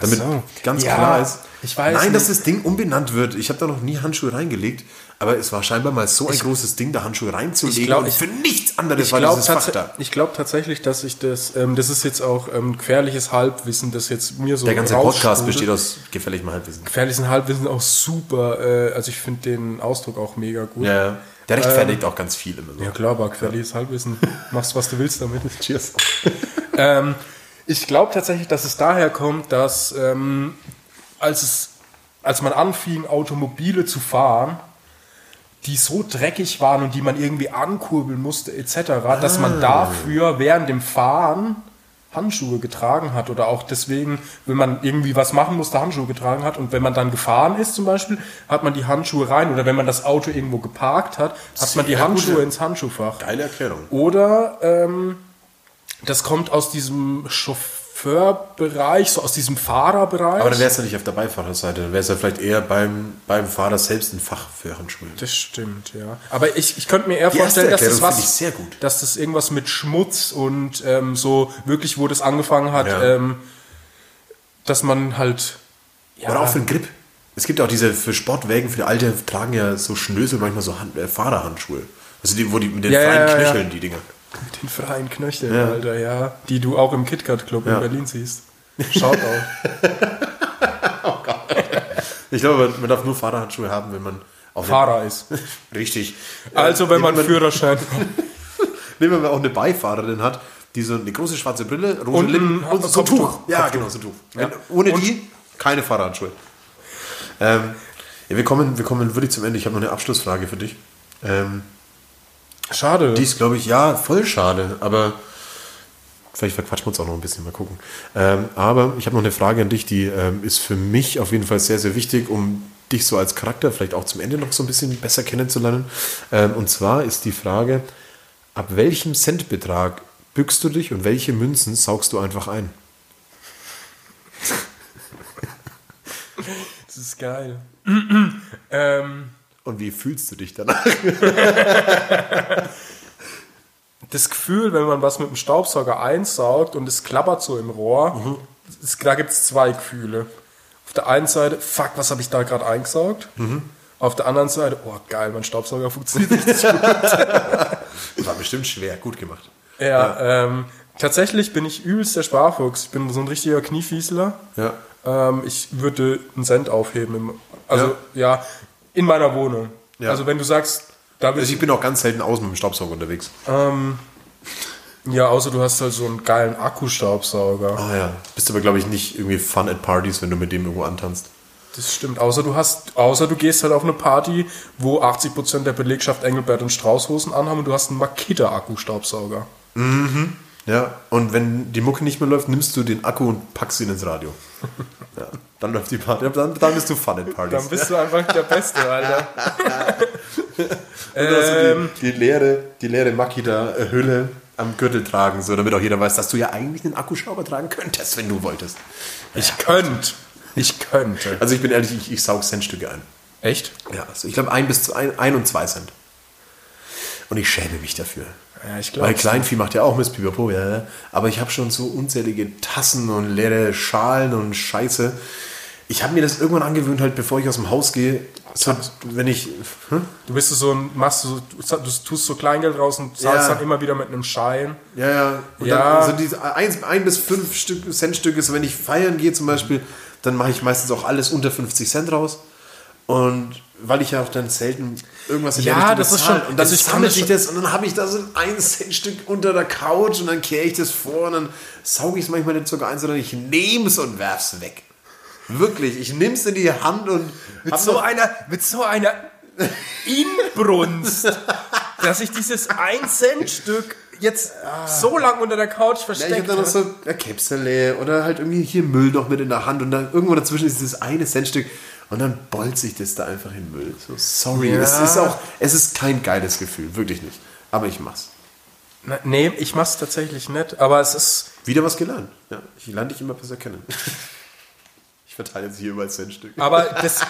Damit so. ganz Ja, klar ist, nein, dass nicht. das Ding umbenannt wird. Ich habe da noch nie Handschuhe reingelegt, aber es war scheinbar mal so ein großes Ding, da Handschuhe reinzulegen Ich glaub, und ich- für nichts anderes Ich war glaube dieses Fach da. glaub tatsächlich, dass ich das, ähm, das ist jetzt auch ähm, gefährliches Halbwissen, das jetzt mir so Der ganze Podcast besteht aus gefälligem Halbwissen. Gefährlichen Halbwissen auch super, äh, also ich finde den Ausdruck auch mega gut. Ja, ja. der rechtfertigt auch ganz viel immer so. Ja klar, aber gefährliches Halbwissen. Machst was du willst damit. Cheers. Ähm, ich glaube tatsächlich, dass es daher kommt, dass ähm, als, es, als man anfing, Automobile zu fahren, die so dreckig waren und die man irgendwie ankurbeln musste etc., dass man dafür während dem Fahren Handschuhe getragen hat oder auch deswegen, wenn man irgendwie was machen musste, Handschuhe getragen hat und wenn man dann gefahren ist zum Beispiel, hat man die Handschuhe rein oder wenn man das Auto irgendwo geparkt hat, hat man die Handschuhe ins Handschuhfach. Geile Erklärung. Oder ähm, das kommt aus diesem Chauffeurbereich, so aus diesem Fahrerbereich. Aber dann wäre es ja nicht auf der Beifahrerseite, dann wäre es ja vielleicht eher beim, beim Fahrer selbst ein Fach für Handschuhe. das stimmt, ja. Aber ich, ich könnte mir eher Die vorstellen, dass das was, ich sehr gut. dass das irgendwas mit Schmutz und ähm, so wirklich, wo das angefangen hat, Ja. ähm, dass man halt ja, Oder auch für den Grip. Es gibt auch diese für Sportwägen, für die Alte tragen ja so Schnösel manchmal so Hand, äh, Fahrerhandschuhe. Also die, wo die mit den Ja, ja, Knöcheln, die Dinger. Mit den freien Knöcheln, Ja. Alter, ja, die du auch im KitKat Club Ja. in Berlin siehst. Schaut auch. Ich glaube, man darf nur Fahrerhandschuhe haben, wenn man auch Fahrer ist. Richtig. Also wenn man nehmen Führerschein Nehmen wir mal auch eine Beifahrerin hat, die so eine große schwarze Brille, rosa Und Lippen und so ein Kopftuch. Tuch. Ja, Kopftuch. genau, so ein Tuch. Ja. Ohne Und- die keine Fahrerhandschuhe. Ähm, ja, wir kommen, wir kommen wirklich zum Ende. Ich habe noch eine Abschlussfrage für dich. Ähm, Schade. Die ist, glaube ich, ja, voll schade, aber vielleicht verquatschen wir uns auch noch ein bisschen, mal gucken. Ähm, aber ich habe noch eine Frage an dich, die ähm, ist für mich auf jeden Fall sehr, sehr wichtig, um dich so als Charakter vielleicht auch zum Ende noch so ein bisschen besser kennenzulernen. Ähm, und zwar ist die Frage, ab welchem Centbetrag bückst du dich und welche Münzen saugst du einfach ein? Das ist geil. ähm, Und wie fühlst du dich danach? das Gefühl, wenn man was mit dem Staubsauger einsaugt und es klappert so im Rohr, es, da gibt es zwei Gefühle. Auf der einen Seite, fuck, was habe ich da gerade eingesaugt? Auf der anderen Seite, oh geil, mein Staubsauger funktioniert richtig gut. War bestimmt schwer, gut gemacht. ja, Ähm, tatsächlich bin ich übelst der Sparfuchs. Ich bin so ein richtiger Kniefiesler. Ja. Ähm, ich würde einen Cent aufheben. Im, also, ja. In meiner Wohnung. Ja. Also, wenn du sagst, da will Also ich bin auch ganz selten außen mit dem Staubsauger unterwegs. Ja, außer du hast halt so einen geilen Akkustaubsauger. Ah ja. Bist aber, glaube ich, nicht irgendwie fun at parties, wenn du mit dem irgendwo antanzt. Das stimmt. Außer du hast, außer du gehst halt auf eine Party, wo 80% der Belegschaft Engelbert und Straußhosen anhaben und du hast einen Makita-Akkustaubsauger. Ja, und wenn die Mucke nicht mehr läuft, nimmst du den Akku und packst ihn ins Radio. Ja, dann läuft die Party. Dann, dann bist du Fun at Parties. Dann bist du einfach der Beste, Alter. Und also die, die leere, die leere Makita-Hülle am Gürtel tragen, so damit auch jeder weiß, dass du ja eigentlich einen Akkuschrauber tragen könntest, wenn du wolltest. Ich könnte. Ich könnte. Also ich bin ehrlich, ich, ich saug Centstücke ein. Echt? Ja, also ich glaube ein bis zwei, ein und zwei Cent. Und ich schäme mich dafür. Ja, ich. Weil Kleinvieh macht ja auch Mist, pipapo, ja. Aber ich habe schon so unzählige Tassen und leere Schalen und Scheiße. Ich habe mir das irgendwann angewöhnt, halt bevor ich aus dem Haus gehe, so, wenn ich, hm? Du bist so ein, machst so, du tust so Kleingeld raus und zahlst Ja. dann immer wieder mit einem Schein. Ja, ja. Und Ja. dann so diese ein, ein bis fünf Stück, Centstücke, so wenn ich feiern gehe zum Beispiel, dann mache ich meistens auch alles unter 50 Cent raus. Und weil ich ja auch dann selten irgendwas in Ja, der Richtung das ist schon- Und dann also ich kann sammelt das und dann habe ich da so ein Centstück unter der Couch und dann kehre ich das vor und dann sauge ich es manchmal nicht sogar ein, sondern ich nehme es und werf's weg. Wirklich, ich nehme es in die Hand und Mit hab so einer, mit so einer Inbrunst, dass ich dieses 1-Cent-Stück jetzt so lang unter der Couch Ja, ich versteckt dann noch so eine Käpsele oder halt irgendwie hier Müll noch mit in der Hand und dann irgendwo dazwischen ist dieses eine Centstück und dann bolzt sich das da einfach in Müll. So, sorry, Ja. es ist auch, es ist kein geiles Gefühl, wirklich nicht. Aber ich mach's. Na, Nee, ich mach's tatsächlich nicht, aber es ist, Wieder was gelernt. Ja, ich lerne dich immer besser kennen. Ich verteile jetzt hier überall Centstück. aber das,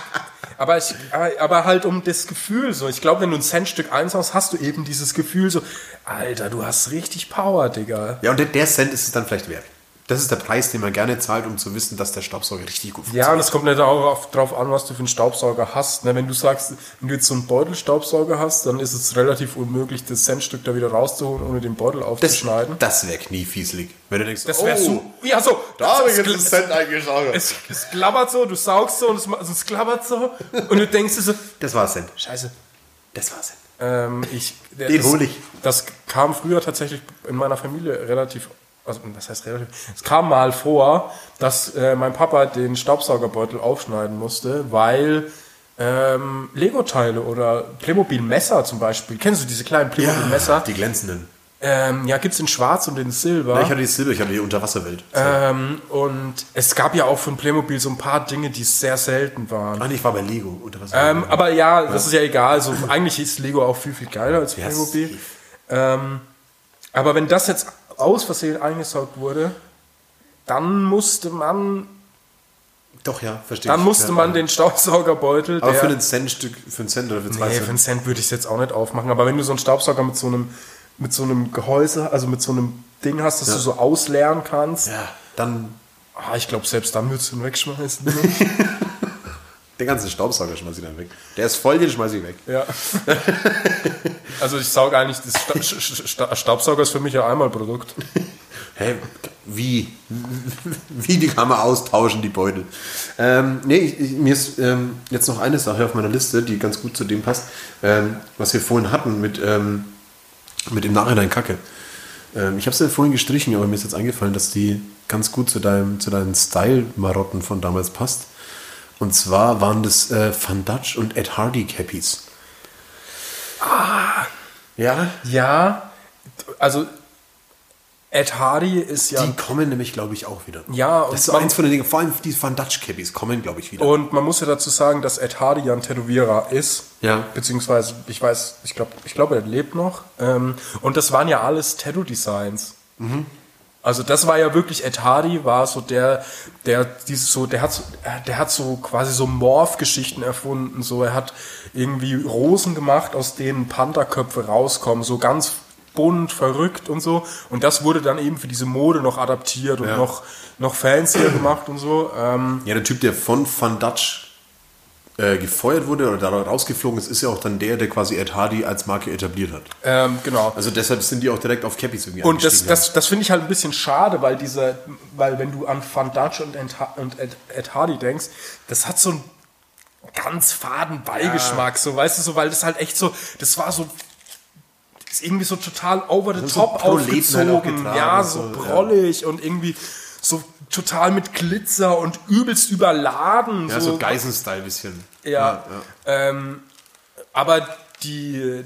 aber ich, aber halt um das Gefühl so. Ich glaube, wenn du ein Centstück einsaust, hast du eben dieses Gefühl so, Alter, du hast richtig Power, Digga. Ja, und der, der Cent ist es dann vielleicht wert. Das ist der Preis, den man gerne zahlt, um zu wissen, dass der Staubsauger richtig gut Ja, und es kommt nicht auch auf, drauf an, was du für einen Staubsauger hast. Ne, wenn du sagst, wenn du jetzt so einen Beutelstaubsauger hast, dann ist es relativ unmöglich, das Centstück da wieder rauszuholen, ohne den Beutel Das, aufzuschneiden. das wäre kniefieselig. Wenn du denkst, Das wäre oh, so. Ja, so. Da habe ich jetzt einen Cent eingesaugert. es, es klappert so, du saugst so und es, also es klappert so und du denkst so, Das war Cent. Scheiße. Das war Cent. Ähm, ich, Den das, hol ich. Das kam früher tatsächlich in meiner Familie relativ, also das heißt relativ, es kam mal vor, dass äh, mein Papa den Staubsaugerbeutel aufschneiden musste, weil ähm, Lego-Teile oder Playmobil-Messer zum Beispiel, kennst du diese kleinen Playmobil-Messer? die glänzenden. Ähm, ja, gibt's in Schwarz und in Silber. Ja, ich hatte die Silber, ich hatte die Unterwasserwelt. ähm, und es gab ja auch von Playmobil so ein paar Dinge, die sehr selten waren. Nee, ich war bei Lego. Unterwasserwelt. Ähm, aber ja, das ist ja egal. Also, eigentlich ist Lego auch viel, viel geiler als Ja, Playmobil. safe. Ähm, aber wenn das jetzt aus Versehen eingesaugt wurde, dann musste man, Doch, ja, verstehe dann ich. musste ja, man ja. den Staubsaugerbeutel, Aber für einen Centstück, für einen Cent oder für zwei nee, für Cent. einen Cent würde ich es jetzt auch nicht aufmachen. Aber wenn du so einen Staubsauger mit so einem, mit so einem Gehäuse, also mit so einem Ding hast, dass du so ausleeren kannst, Ja, dann ah, ich glaube, selbst dann würdest du ihn wegschmeißen. den ganzen Staubsauger schmeiße ich dann weg. Der ist voll, den schmeiße ich weg. ja. also, ich sauge eigentlich, das Sta Sta- Sta Staubsauger ist für mich ja einmal Produkt. Hä? Wie? Wie die kann man austauschen, die Beutel? Ähm, nee, ich, ich, mir ist ähm, jetzt noch eine Sache auf meiner Liste, die ganz gut zu dem passt, ähm, was wir vorhin hatten mit, ähm, mit im Nachhinein Kacke. Ähm, ich habe es ja vorhin gestrichen, aber mir ist jetzt eingefallen, dass die ganz gut zu, deinem, zu deinen Style-Marotten von damals passt. Und zwar waren das äh, Van Dutch und Ed Hardy Cappies. Ah. Ja, Ja, also Ed Hardy ist ja. Die kommen nämlich, glaube ich, auch wieder. Ja, und das ist man- eins von den Dingen. Vor allem die Van Dutch Cappies kommen, glaube ich, wieder. Und man muss ja dazu sagen, dass Ed Hardy ja ein Tätowierer ist. Ja. Beziehungsweise, ich weiß, ich glaube, ich glaube, er lebt noch. Ähm, und das waren ja alles Tattoo-Designs. Mhm. Also das war ja wirklich, Ed Hardy war so der, der dieses so, der hat so, der hat so quasi so Morph-Geschichten erfunden. So, er hat irgendwie Rosen gemacht, aus denen Pantherköpfe rauskommen. So ganz bunt, verrückt und so. Und das wurde dann eben für diese Mode noch adaptiert und Ja. noch, noch fancier gemacht und so. Ähm, ja, der Typ, der von Van Dutch äh, gefeuert wurde oder da rausgeflogen ist, ist ja auch dann der, der quasi Ed Hardy als Marke etabliert hat. ähm, genau. Also deshalb sind die auch direkt auf Cappies irgendwie Und das, das, das finde ich halt ein bisschen schade, weil diese, weil wenn du an Van Dutch und Ed, und Ed, Ed Hardy denkst, das hat so einen ganz faden Beigeschmack, so weißt du, so, weil das halt echt so, das war so, ist irgendwie so total over the so top Proleten halt aufgezogen, getragen ja, so so, ja. prollig und irgendwie so total mit Glitzer und übelst überladen. Ja, so Geisen-Style bisschen. Ja. Ähm, aber die,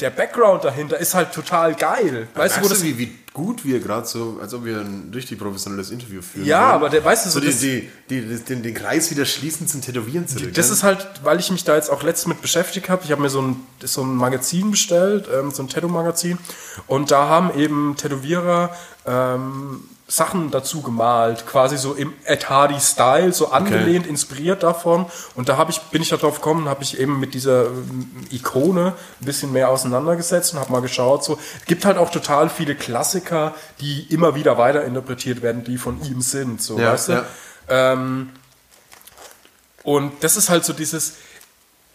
der Background dahinter ist halt total geil. Weißt du, wo das wie, wie gut wir gerade so, als ob wir ein richtig professionelles Interview führen. Ja, wollen. aber der- weißt du, so so die, die, die, den, den Kreis wieder schließen zum Tätowieren zurück. Das ne? ist halt, weil ich mich da jetzt auch letztens mit beschäftigt habe. Ich habe mir so ein, so ein Magazin bestellt, ähm, so ein Tattoo-Magazin. Und da haben eben Tätowierer ähm, Sachen dazu gemalt, quasi so im Ed Hardy-Style, so angelehnt, inspiriert davon. Und da hab ich, bin ich darauf gekommen, habe ich eben mit dieser ähm, Ikone ein bisschen mehr auseinandergesetzt und habe mal geschaut. So, es gibt halt auch total viele Klassiker, die immer wieder weiterinterpretiert werden, die von ihm sind. So, Ja, weißt du? ja. Ähm, und das ist halt so dieses,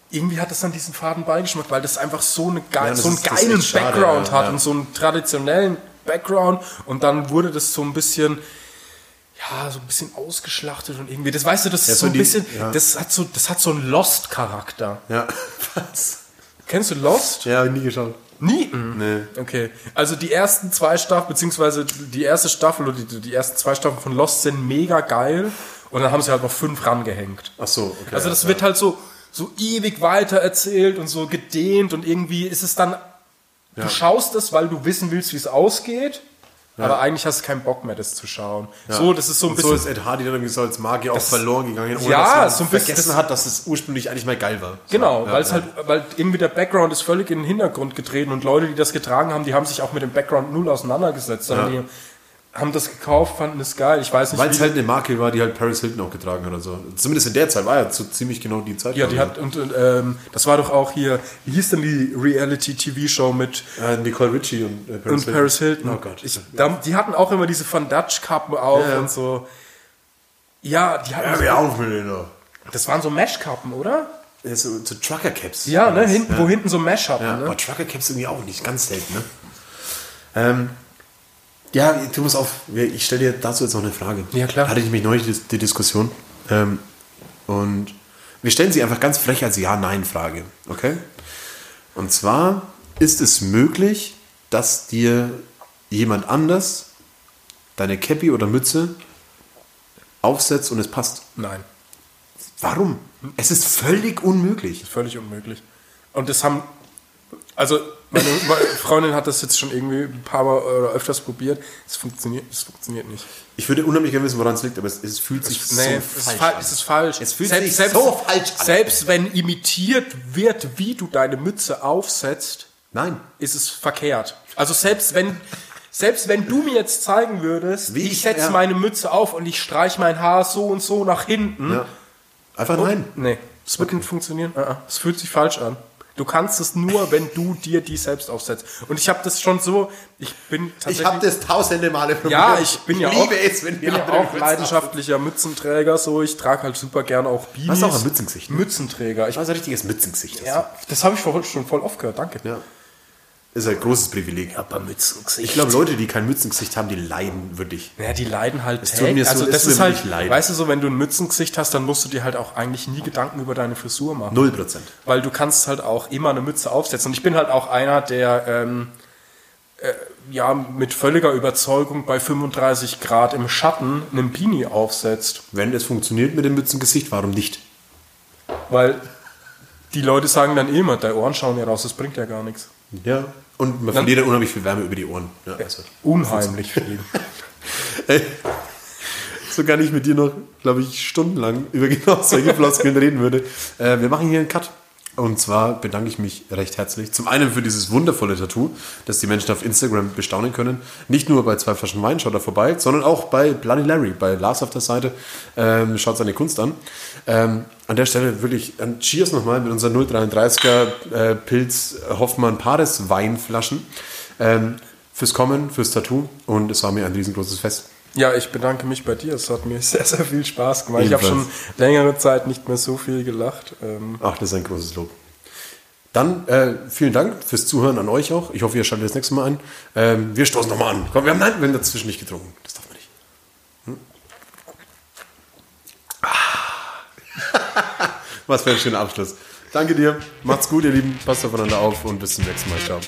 irgendwie hat das dann diesen faden Beigeschmack, weil das einfach so, eine geil, Ja, so einen geilen echt schade, Background ja, hat ja. und so einen traditionellen Background und dann wurde das so ein bisschen, ja, so ein bisschen ausgeschlachtet und irgendwie, das weißt du, das Ja, ist so ein die- bisschen, ja. das hat so, das hat so einen Lost-Charakter. Ja. Was? Kennst du Lost? Ja, hab ich nie geschaut. Nie? Nee. Okay. Also die ersten zwei Staffeln, beziehungsweise die erste Staffel oder die, die ersten zwei Staffeln von Lost sind mega geil. Und dann haben sie halt noch fünf rangehängt. Ach so, okay. Also das wird halt so, so ewig weiter erzählt und so gedehnt und irgendwie ist es dann, du schaust es, weil du wissen willst, wie es ausgeht, aber eigentlich hast du keinen Bock mehr, das zu schauen. So, das ist so ein Und bisschen... so ist Ed Hardy dann irgendwie so als Magier auch verloren gegangen, ohne Ja, dass so man ein bisschen- vergessen das- hat, dass es ursprünglich eigentlich mal geil war. Genau, Ja, weil es ja. halt, weil irgendwie der Background ist völlig in den Hintergrund getreten und Leute, die das getragen haben, die haben sich auch mit dem Background null auseinandergesetzt, Ja. die haben das gekauft, fanden es geil. Ich weiß nicht, Weil es halt eine Marke war, die halt Paris Hilton auch getragen hat. Also zumindest in der Zeit war ja so ziemlich genau die Zeit. ja, die hat und, und ähm, das war doch auch hier. Wie hieß denn die Reality-TV-Show mit äh, Nicole Richie und äh, Paris und Paris Hilton? Oh Gott. Ich, da, die hatten auch immer diese Van Dutch Kappen auf Ja, und so. Ja, die hatten. Ja, wir auf mit denen. da. das waren so Mesh-Kappen, oder? Ja, so, so Trucker Caps. Ja, ne? Hinten, ja. wo hinten so Mesh hatten, Ja, ne? aber Trucker Caps irgendwie auch nicht, ganz selten, ne? Ähm, ja, du musst auf, ich stelle dir dazu jetzt noch eine Frage. Ja, klar. Hatte ich nämlich neulich die, Diskussion. Ähm, und wir stellen sie einfach ganz frech als Ja-Nein-Frage, okay? Und zwar, ist es möglich, dass dir jemand anders deine Cappy oder Mütze aufsetzt und es passt? Nein. Warum? Es ist völlig unmöglich. Völlig unmöglich. Und das haben, also meine, meine Freundin hat das jetzt schon irgendwie ein paar Mal oder öfters probiert. Es funktioniert, es funktioniert nicht. Ich würde unheimlich gerne wissen, woran es liegt, aber es, es fühlt sich Nee, so es, ist falsch fa- an. es ist falsch. Es fühlt sich so falsch an. Selbst wenn imitiert wird, wie du deine Mütze aufsetzt, Nein. ist es verkehrt. Also selbst wenn, selbst wenn du mir jetzt zeigen würdest, Wie ich ich- setze ja. meine Mütze auf und ich streiche mein Haar so und so nach hinten. Ja. Einfach nein. Nee, es wird nicht funktionieren. Ah, ah, Es fühlt sich falsch an. Du kannst es nur, wenn du dir die selbst aufsetzt. Und ich habe das schon so, ich bin tatsächlich... Ich habe das tausende Male probiert. ja, ich bin ja liebe auch, es, wenn bin ja auch leidenschaftlicher Mützenträger. So, ich trage halt super gerne auch Beanies. Hast du auch ein Mützengesicht, ne? Mützenträger. Ich, ist ein richtiges Mützengesicht. das ja, das habe ich schon voll oft gehört. Danke. Ja. Ist ein großes Privileg. Aber Mützengesicht. Ich glaube, Leute, die kein Mützengesicht haben, die leiden wirklich. Ja, die leiden halt Es tut mir so- Also das ist halt, leid. weißt du so, wenn du ein Mützengesicht hast, dann musst du dir halt auch eigentlich nie Gedanken über deine Frisur machen. Null Prozent. Weil du kannst halt auch immer eine Mütze aufsetzen. Und ich bin halt auch einer, der ähm, äh, ja mit völliger Überzeugung bei 35 Grad im Schatten einen Beanie aufsetzt. Wenn es funktioniert mit dem Mützengesicht, warum nicht? Weil die Leute sagen dann eh immer, deine Ohren schauen ja raus, das bringt ja gar nichts. Ja. Und man verliert dann unheimlich viel Wärme über die Ohren. Ja, also. Unheimlich viel. Ey, so kann ich mit dir noch, glaube ich, stundenlang über genau solche Floskeln reden würde. Äh, wir machen hier einen Cut. Und zwar bedanke ich mich recht herzlich. Zum einen für dieses wundervolle Tattoo, das die Menschen auf Instagram bestaunen können. Nicht nur bei zwei Flaschen Wein, schaut da vorbei, sondern auch bei Bloody Larry, bei Lars auf der Seite. Ähm, schaut seine Kunst an. Ähm, an der Stelle wirklich ein Cheers nochmal mit unseren 033er äh, Pilz Hoffmann Pares Weinflaschen. Ähm, fürs Kommen, fürs Tattoo. Und es war mir ein riesengroßes Fest. Ja, ich bedanke mich bei dir. Es hat mir sehr, sehr viel Spaß gemacht. Ich habe schon Ebenfalls. längere Zeit nicht mehr so viel gelacht. Ähm, Ach, das ist ein großes Lob. Dann äh, vielen Dank fürs Zuhören an euch auch. Ich hoffe, ihr schaltet das nächste Mal ein. Ähm, wir stoßen nochmal an. Komm, wir haben, nein, wir haben dazwischen nicht getrunken. Das darf man nicht. Hm? Ah. Was für ein schöner Abschluss. Danke dir. Macht's gut, ihr Lieben. Passt aufeinander auf und bis zum nächsten Mal. Ciao.